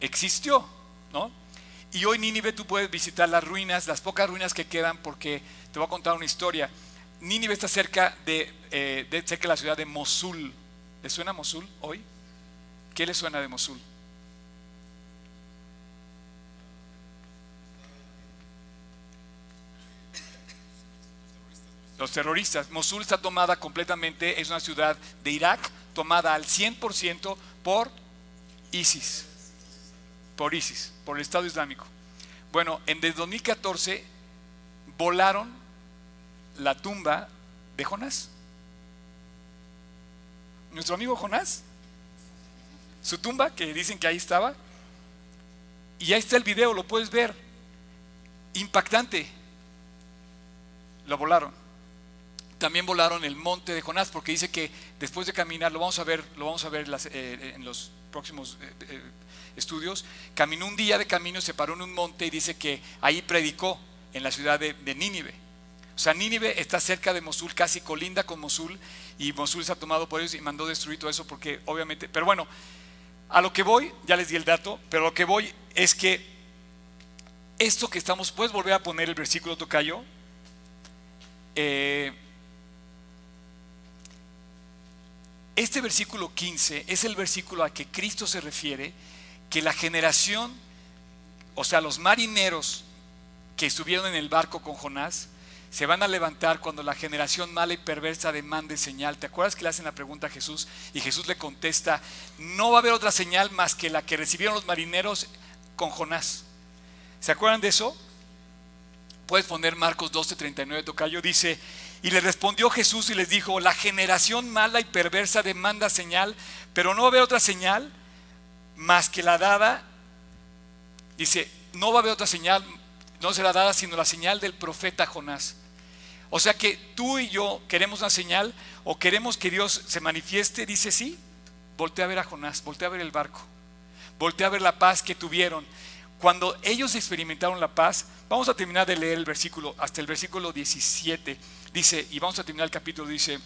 existió, ¿no? Y hoy Nínive tú puedes visitar las ruinas, las pocas ruinas que quedan, porque te voy a contar una historia. Nínive está cerca de, eh, de, cerca de la ciudad de Mosul. ¿Le suena Mosul hoy? ¿Qué le suena de Mosul? Los terroristas. Mosul está tomada completamente, es una ciudad de Irak tomada al 100% por ISIS. Por ISIS, por el Estado Islámico. Bueno, en desde 2014 volaron la tumba de Jonás. Nuestro amigo Jonás, su tumba, que dicen que ahí estaba, y ahí está el video, lo puedes ver, impactante. Lo volaron. También volaron el monte de Jonás, porque dice que después de caminar, lo vamos a ver, lo vamos a ver eh, en los próximos eh, eh, estudios, caminó un día de camino, se paró en un monte y dice que ahí predicó en la ciudad de, de Nínive. O sea, Nínive está cerca de Mosul, casi colinda con Mosul, y Mosul se ha tomado por ellos y mandó destruir todo eso porque obviamente, pero bueno, a lo que voy, ya les di el dato, pero a lo que voy es que esto que estamos, ¿puedes volver a poner el versículo tocayo? Eh, este versículo 15 es el versículo a que Cristo se refiere, que la generación, o sea, los marineros que estuvieron en el barco con Jonás, se van a levantar cuando la generación mala y perversa demande señal. ¿Te acuerdas que le hacen la pregunta a Jesús? Y Jesús le contesta, no va a haber otra señal más que la que recibieron los marineros con Jonás. ¿Se acuerdan de eso? Puedes poner Marcos 12:39, Tocayo, dice, y le respondió Jesús y les dijo, la generación mala y perversa demanda señal, pero no va a haber otra señal más que la dada. Dice, no va a haber otra señal, no será dada sino la señal del profeta Jonás. O sea que tú y yo queremos una señal o queremos que Dios se manifieste, dice sí, voltea a ver a Jonás, voltea a ver el barco, voltea a ver la paz que tuvieron. Cuando ellos experimentaron la paz, vamos a terminar de leer el versículo, hasta el versículo 17, dice, y vamos a terminar el capítulo, dice,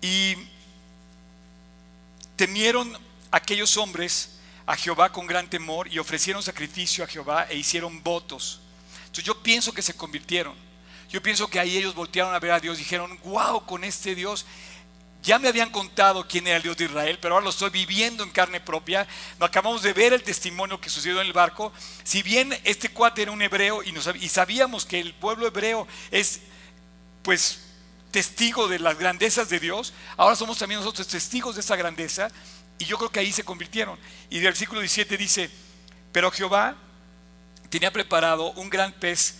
y temieron aquellos hombres a Jehová con gran temor y ofrecieron sacrificio a Jehová e hicieron votos. Entonces yo pienso que se convirtieron. Yo pienso que ahí ellos voltearon a ver a Dios dijeron, wow, con este Dios. Ya me habían contado quién era el Dios de Israel, pero ahora lo estoy viviendo en carne propia. Acabamos de ver el testimonio que sucedió en el barco. Si bien este cuate era un hebreo y, y sabíamos que el pueblo hebreo es, pues, testigo de las grandezas de Dios, ahora somos también nosotros testigos de esa grandeza. Y yo creo que ahí se convirtieron. Y del versículo 17 dice, pero Jehová tenía preparado un gran pez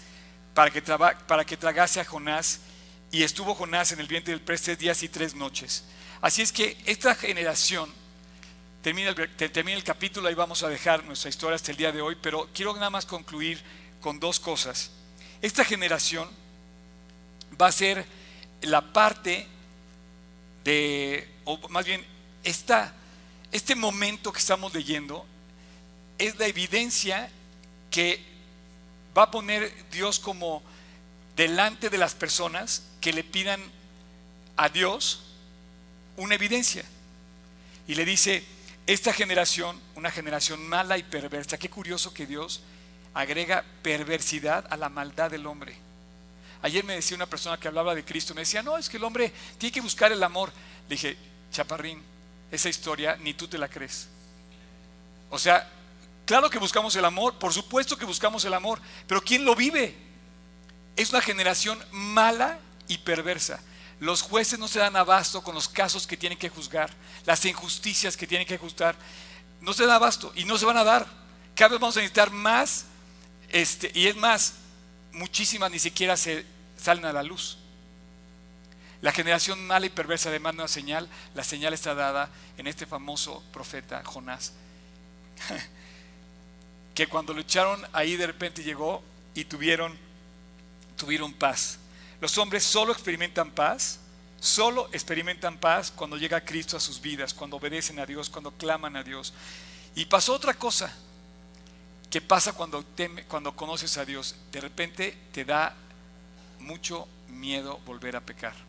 para que, para que tragase a Jonás, y estuvo Jonás en el vientre del pez tres días y tres noches. Así es que esta generación, termina el, termina el capítulo, ahí vamos a dejar nuestra historia hasta el día de hoy, pero quiero nada más concluir con dos cosas. Esta generación va a ser la parte de, o más bien, esta, este momento que estamos leyendo es la evidencia que va a poner Dios como delante de las personas que le pidan a Dios una evidencia. Y le dice, esta generación, una generación mala y perversa, qué curioso que Dios agrega perversidad a la maldad del hombre. Ayer me decía una persona que hablaba de Cristo, me decía, no, es que el hombre tiene que buscar el amor. Le dije, chaparrín, esa historia ni tú te la crees. O sea, Claro que buscamos el amor, por supuesto que buscamos el amor, pero ¿quién lo vive? Es una generación mala y perversa. Los jueces no se dan abasto con los casos que tienen que juzgar, las injusticias que tienen que juzgar. No se dan abasto y no se van a dar. Cada vez vamos a necesitar más, este, y es más, muchísimas ni siquiera se salen a la luz. La generación mala y perversa demanda una señal. La señal está dada en este famoso profeta Jonás. *laughs* que cuando lo echaron ahí de repente llegó y tuvieron, tuvieron paz. Los hombres solo experimentan paz, solo experimentan paz cuando llega Cristo a sus vidas, cuando obedecen a Dios, cuando claman a Dios. Y pasó otra cosa, que pasa cuando, cuando conoces a Dios. De repente te da mucho miedo volver a pecar.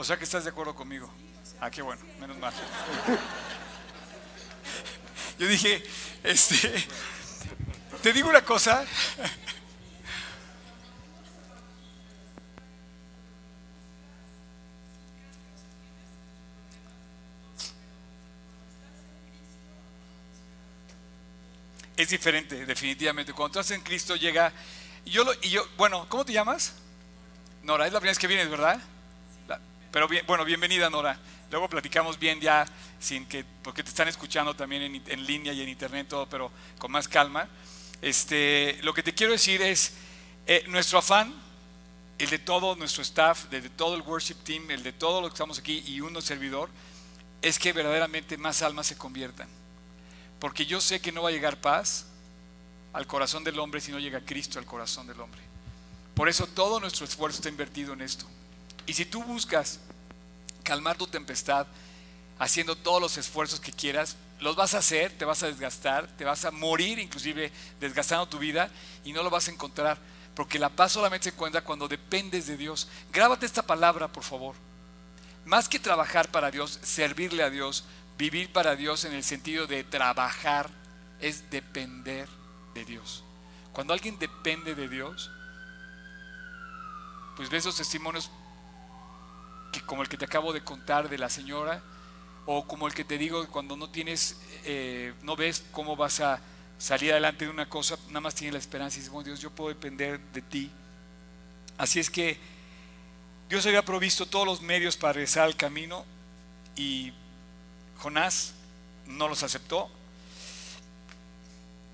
O sea que estás de acuerdo conmigo. Ah, qué bueno, menos mal. Yo dije, este, te digo una cosa. Es diferente, definitivamente. Cuando tú estás en Cristo llega. Yo, y yo, bueno, ¿cómo te llamas? Nora, es la primera vez que vienes, ¿verdad? Pero bien, bueno, bienvenida Nora. Luego platicamos bien ya, sin que, porque te están escuchando también en, línea y en internet todo, pero con más calma. Este, lo que te quiero decir es, eh, nuestro afán, el de todo nuestro staff, el de todo el worship team, el de todos los que estamos aquí y uno servidor, es que verdaderamente más almas se conviertan. Porque yo sé que no va a llegar paz al corazón del hombre si no llega Cristo al corazón del hombre. Por eso todo nuestro esfuerzo está invertido en esto. Y si tú buscas calmar tu tempestad haciendo todos los esfuerzos que quieras, los vas a hacer, te vas a desgastar, te vas a morir inclusive desgastando tu vida y no lo vas a encontrar. Porque la paz solamente se encuentra cuando dependes de Dios. Grábate esta palabra, por favor. Más que trabajar para Dios, servirle a Dios, vivir para Dios en el sentido de trabajar, es depender de Dios. Cuando alguien depende de Dios, pues ves esos testimonios que como el que te acabo de contar de la señora, o como el que te digo cuando no tienes, eh, no ves cómo vas a salir adelante de una cosa, nada más tienes la esperanza y dices, oh, Dios, yo puedo depender de ti. Así es que Dios había provisto todos los medios para regresar al camino y Jonás no los aceptó.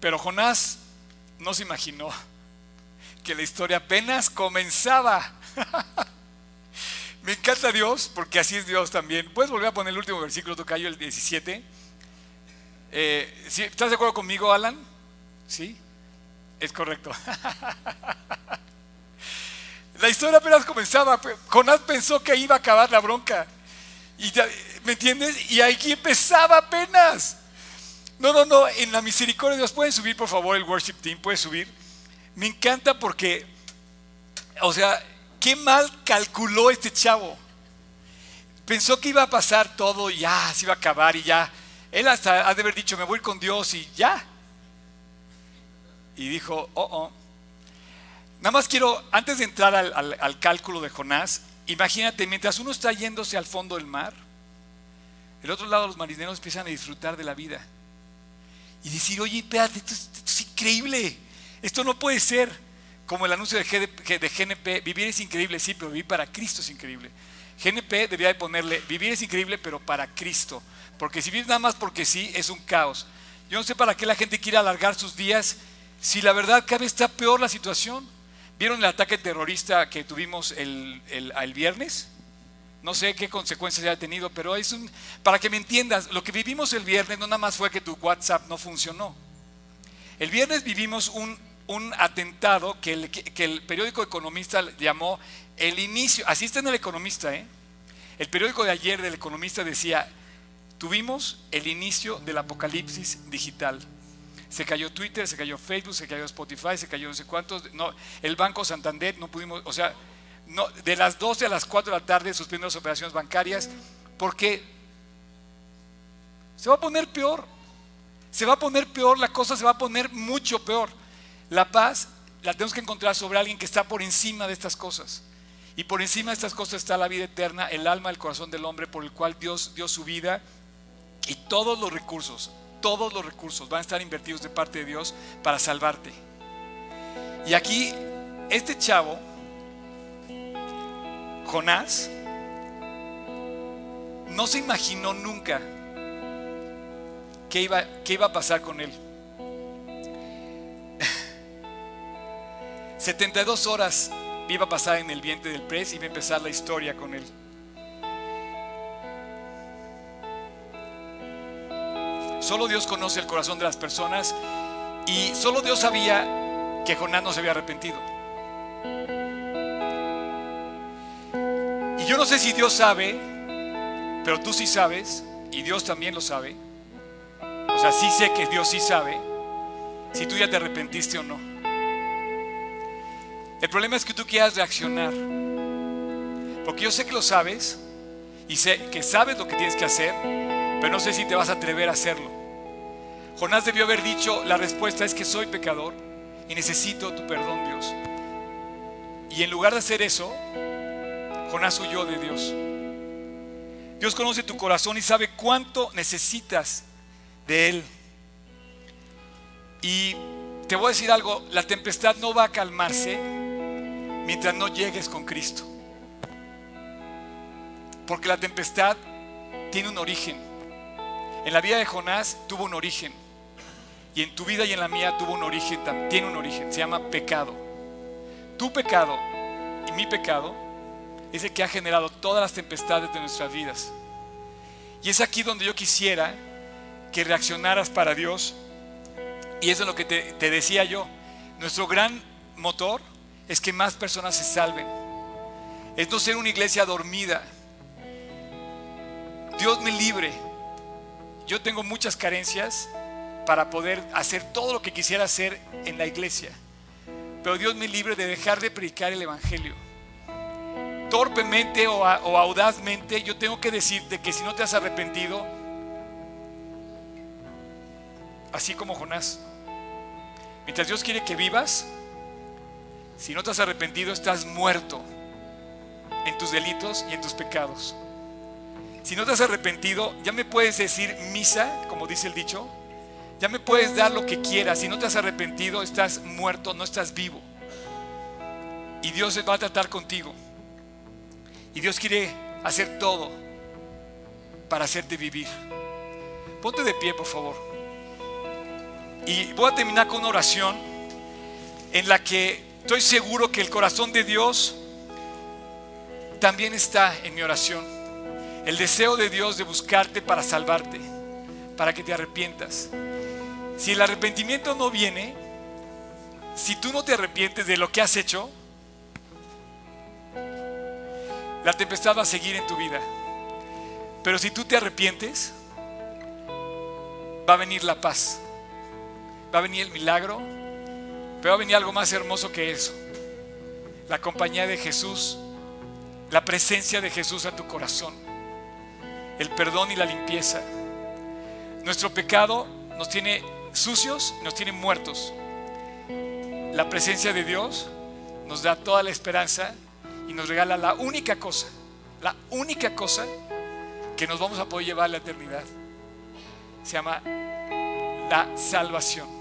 Pero Jonás no se imaginó que la historia apenas comenzaba. *laughs* Me encanta Dios, porque así es Dios también. ¿Puedes volver a poner el último versículo, Tocayo, el 17? Eh, ¿Estás de acuerdo conmigo, Alan? Sí, es correcto. *laughs* la historia apenas comenzaba. Jonás pensó que iba a acabar la bronca. Y ¿Me entiendes? Y aquí empezaba apenas. No, no, no. En la misericordia de Dios, ¿pueden subir por favor el worship team? ¿Puede subir? Me encanta porque, o sea, qué mal calculó este chavo. Pensó que iba a pasar todo y ya, se iba a acabar y ya. Él hasta ha de haber dicho, me voy con Dios y ya. Y dijo, oh, oh. Nada más quiero, antes de entrar al, al cálculo de Jonás, imagínate, mientras uno está yéndose al fondo del mar, el otro lado los marineros empiezan a disfrutar de la vida. Y decir, oye, espérate, esto es increíble. Esto no puede ser. Como el anuncio de, GNP, vivir es increíble, sí, pero vivir para Cristo es increíble. GNP debía de ponerle, vivir es increíble, pero para Cristo. Porque si vives nada más porque sí, es un caos. Yo no sé para qué la gente quiere alargar sus días si la verdad cada vez está peor la situación. ¿Vieron el ataque terrorista que tuvimos el, viernes? No sé qué consecuencias haya tenido, pero es un, para que me entiendas, lo que vivimos el viernes no nada más fue que tu WhatsApp no funcionó. El viernes vivimos un un atentado que el, periódico Economista llamó el inicio, así está en el Economista, ¿eh? el periódico de ayer del Economista decía, tuvimos el inicio del apocalipsis digital. Se cayó Twitter, se cayó Facebook, se cayó Spotify, se cayó no sé cuántos, no, el Banco Santander, no pudimos, o sea, no, de las 12 a las 4 de la tarde suspendieron las operaciones bancarias porque se va a poner peor, se va a poner peor, la cosa se va a poner mucho peor. La paz la tenemos que encontrar sobre alguien que está por encima de estas cosas. Y por encima de estas cosas está la vida eterna, el alma, el corazón del hombre por el cual Dios dio su vida y todos los recursos, todos los recursos van a estar invertidos de parte de Dios para salvarte. Y aquí, este chavo, Jonás, no se imaginó nunca qué iba, qué iba a pasar con él. 72 horas iba a pasar en el vientre del pez y iba a empezar la historia con él. Solo Dios conoce el corazón de las personas y solo Dios sabía que Jonás no se había arrepentido. Y yo no sé si Dios sabe, pero tú sí sabes y Dios también lo sabe. O sea, sí sé que Dios sí sabe si tú ya te arrepentiste o no. El problema es que tú quieras reaccionar. Porque yo sé que lo sabes y sé que sabes lo que tienes que hacer, pero no sé si te vas a atrever a hacerlo. Jonás debió haber dicho, la respuesta es que soy pecador y necesito tu perdón, Dios. Y en lugar de hacer eso, Jonás huyó de Dios. Dios conoce tu corazón y sabe cuánto necesitas de Él. Y te voy a decir algo, la tempestad no va a calmarse mientras no llegues con Cristo. Porque la tempestad tiene un origen. En la vida de Jonás tuvo un origen. Y en tu vida y en la mía tuvo un origen, tiene un origen, se llama pecado. Tu pecado y mi pecado es el que ha generado todas las tempestades de nuestras vidas. Y es aquí donde yo quisiera que reaccionaras para Dios. Y eso es lo que te, te decía yo. Nuestro gran motor es que más personas se salven. Es no ser una iglesia dormida. Dios me libre. Yo tengo muchas carencias para poder hacer todo lo que quisiera hacer en la iglesia. Pero Dios me libre de dejar de predicar el Evangelio. Torpemente o, audazmente yo tengo que decirte que si no te has arrepentido, así como Jonás, mientras Dios quiere que vivas, si no te has arrepentido estás muerto en tus delitos y en tus pecados. Si no te has arrepentido, ya me puedes decir misa, como dice el dicho, ya me puedes dar lo que quieras. Si no te has arrepentido, estás muerto, no estás vivo. Y Dios va a tratar contigo. Y Dios quiere hacer todo para hacerte vivir. Ponte de pie, por favor. Y voy a terminar con una oración en la que estoy seguro que el corazón de Dios también está en mi oración. El deseo de Dios de buscarte para salvarte, para que te arrepientas. Si el arrepentimiento no viene, si tú no te arrepientes de lo que has hecho, la tempestad va a seguir en tu vida. Pero si tú te arrepientes, va a venir la paz, va a venir el milagro, pero va a venir algo más hermoso que eso. La compañía de Jesús, la presencia de Jesús a tu corazón, el perdón y la limpieza. Nuestro pecado nos tiene sucios, nos tienen muertos. La presencia de Dios nos da toda la esperanza y nos regala la única cosa, la única cosa que nos vamos a poder llevar a la eternidad. Se llama la salvación.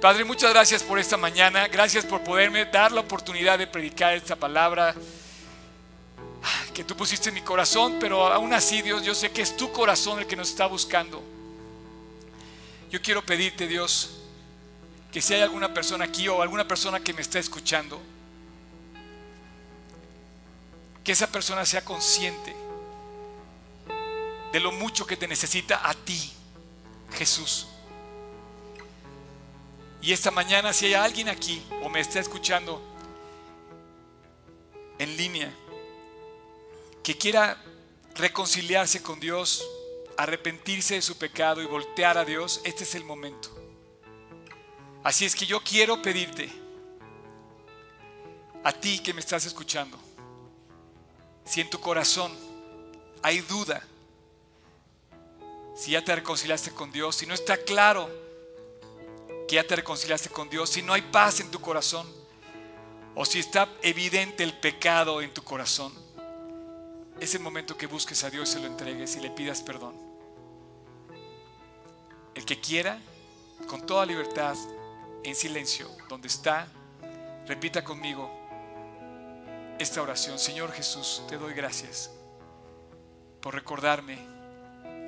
Padre, muchas gracias por esta mañana. Gracias por poderme dar la oportunidad de predicar esta palabra que tú pusiste en mi corazón, pero aún así, Dios, yo sé que es tu corazón el que nos está buscando. Yo quiero pedirte, Dios, que si hay alguna persona aquí o alguna persona que me está escuchando, que esa persona sea consciente de lo mucho que te necesita a ti, Jesús. Y esta mañana, si hay alguien aquí o me está escuchando en línea, que quiera reconciliarse con Dios, arrepentirse de su pecado y voltear a Dios, este es el momento. Así es que yo quiero pedirte, a ti que me estás escuchando, si en tu corazón hay duda, si ya te reconciliaste con Dios, si no está claro que ya te reconciliaste con Dios, si no hay paz en tu corazón, o si está evidente el pecado en tu corazón, es el momento que busques a Dios y se lo entregues y le pidas perdón. El que quiera, con toda libertad, en silencio, donde está, repita conmigo esta oración. Señor Jesús, te doy gracias por recordarme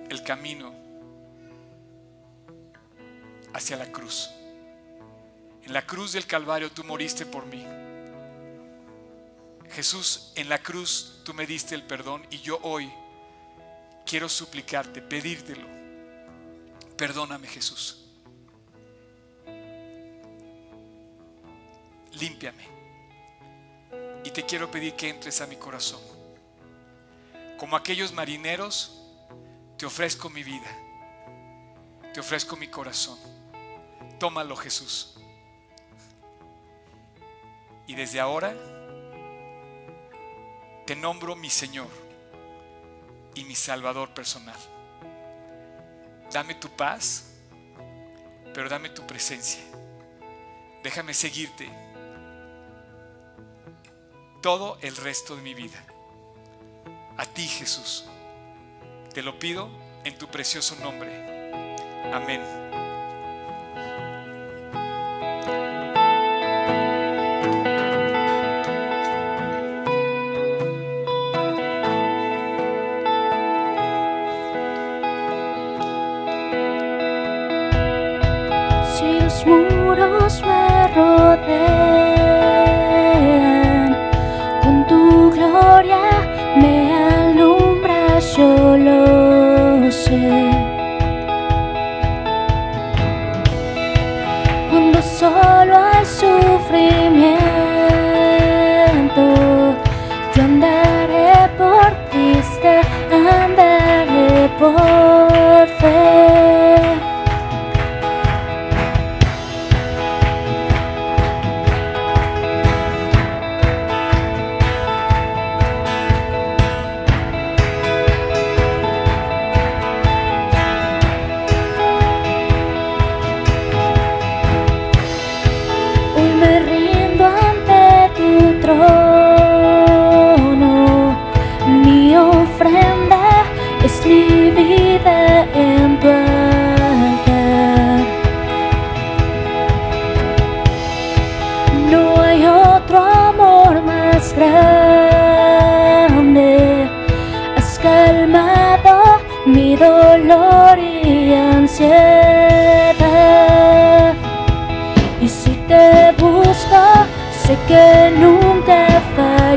el camino hacia la cruz. En la cruz del Calvario tú moriste por mí. Jesús, en la cruz tú me diste el perdón y yo hoy quiero suplicarte, pedírtelo Perdóname Jesús. Límpiame. Y te quiero pedir que entres a mi corazón. Como aquellos marineros, te ofrezco mi vida. Te ofrezco mi corazón. Tómalo Jesús. Y desde ahora te nombro mi Señor y mi Salvador personal. Dame tu paz, pero dame tu presencia. Déjame seguirte todo el resto de mi vida. A ti, Jesús. Te lo pido en tu precioso nombre. Amén. Cielos me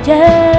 yeah.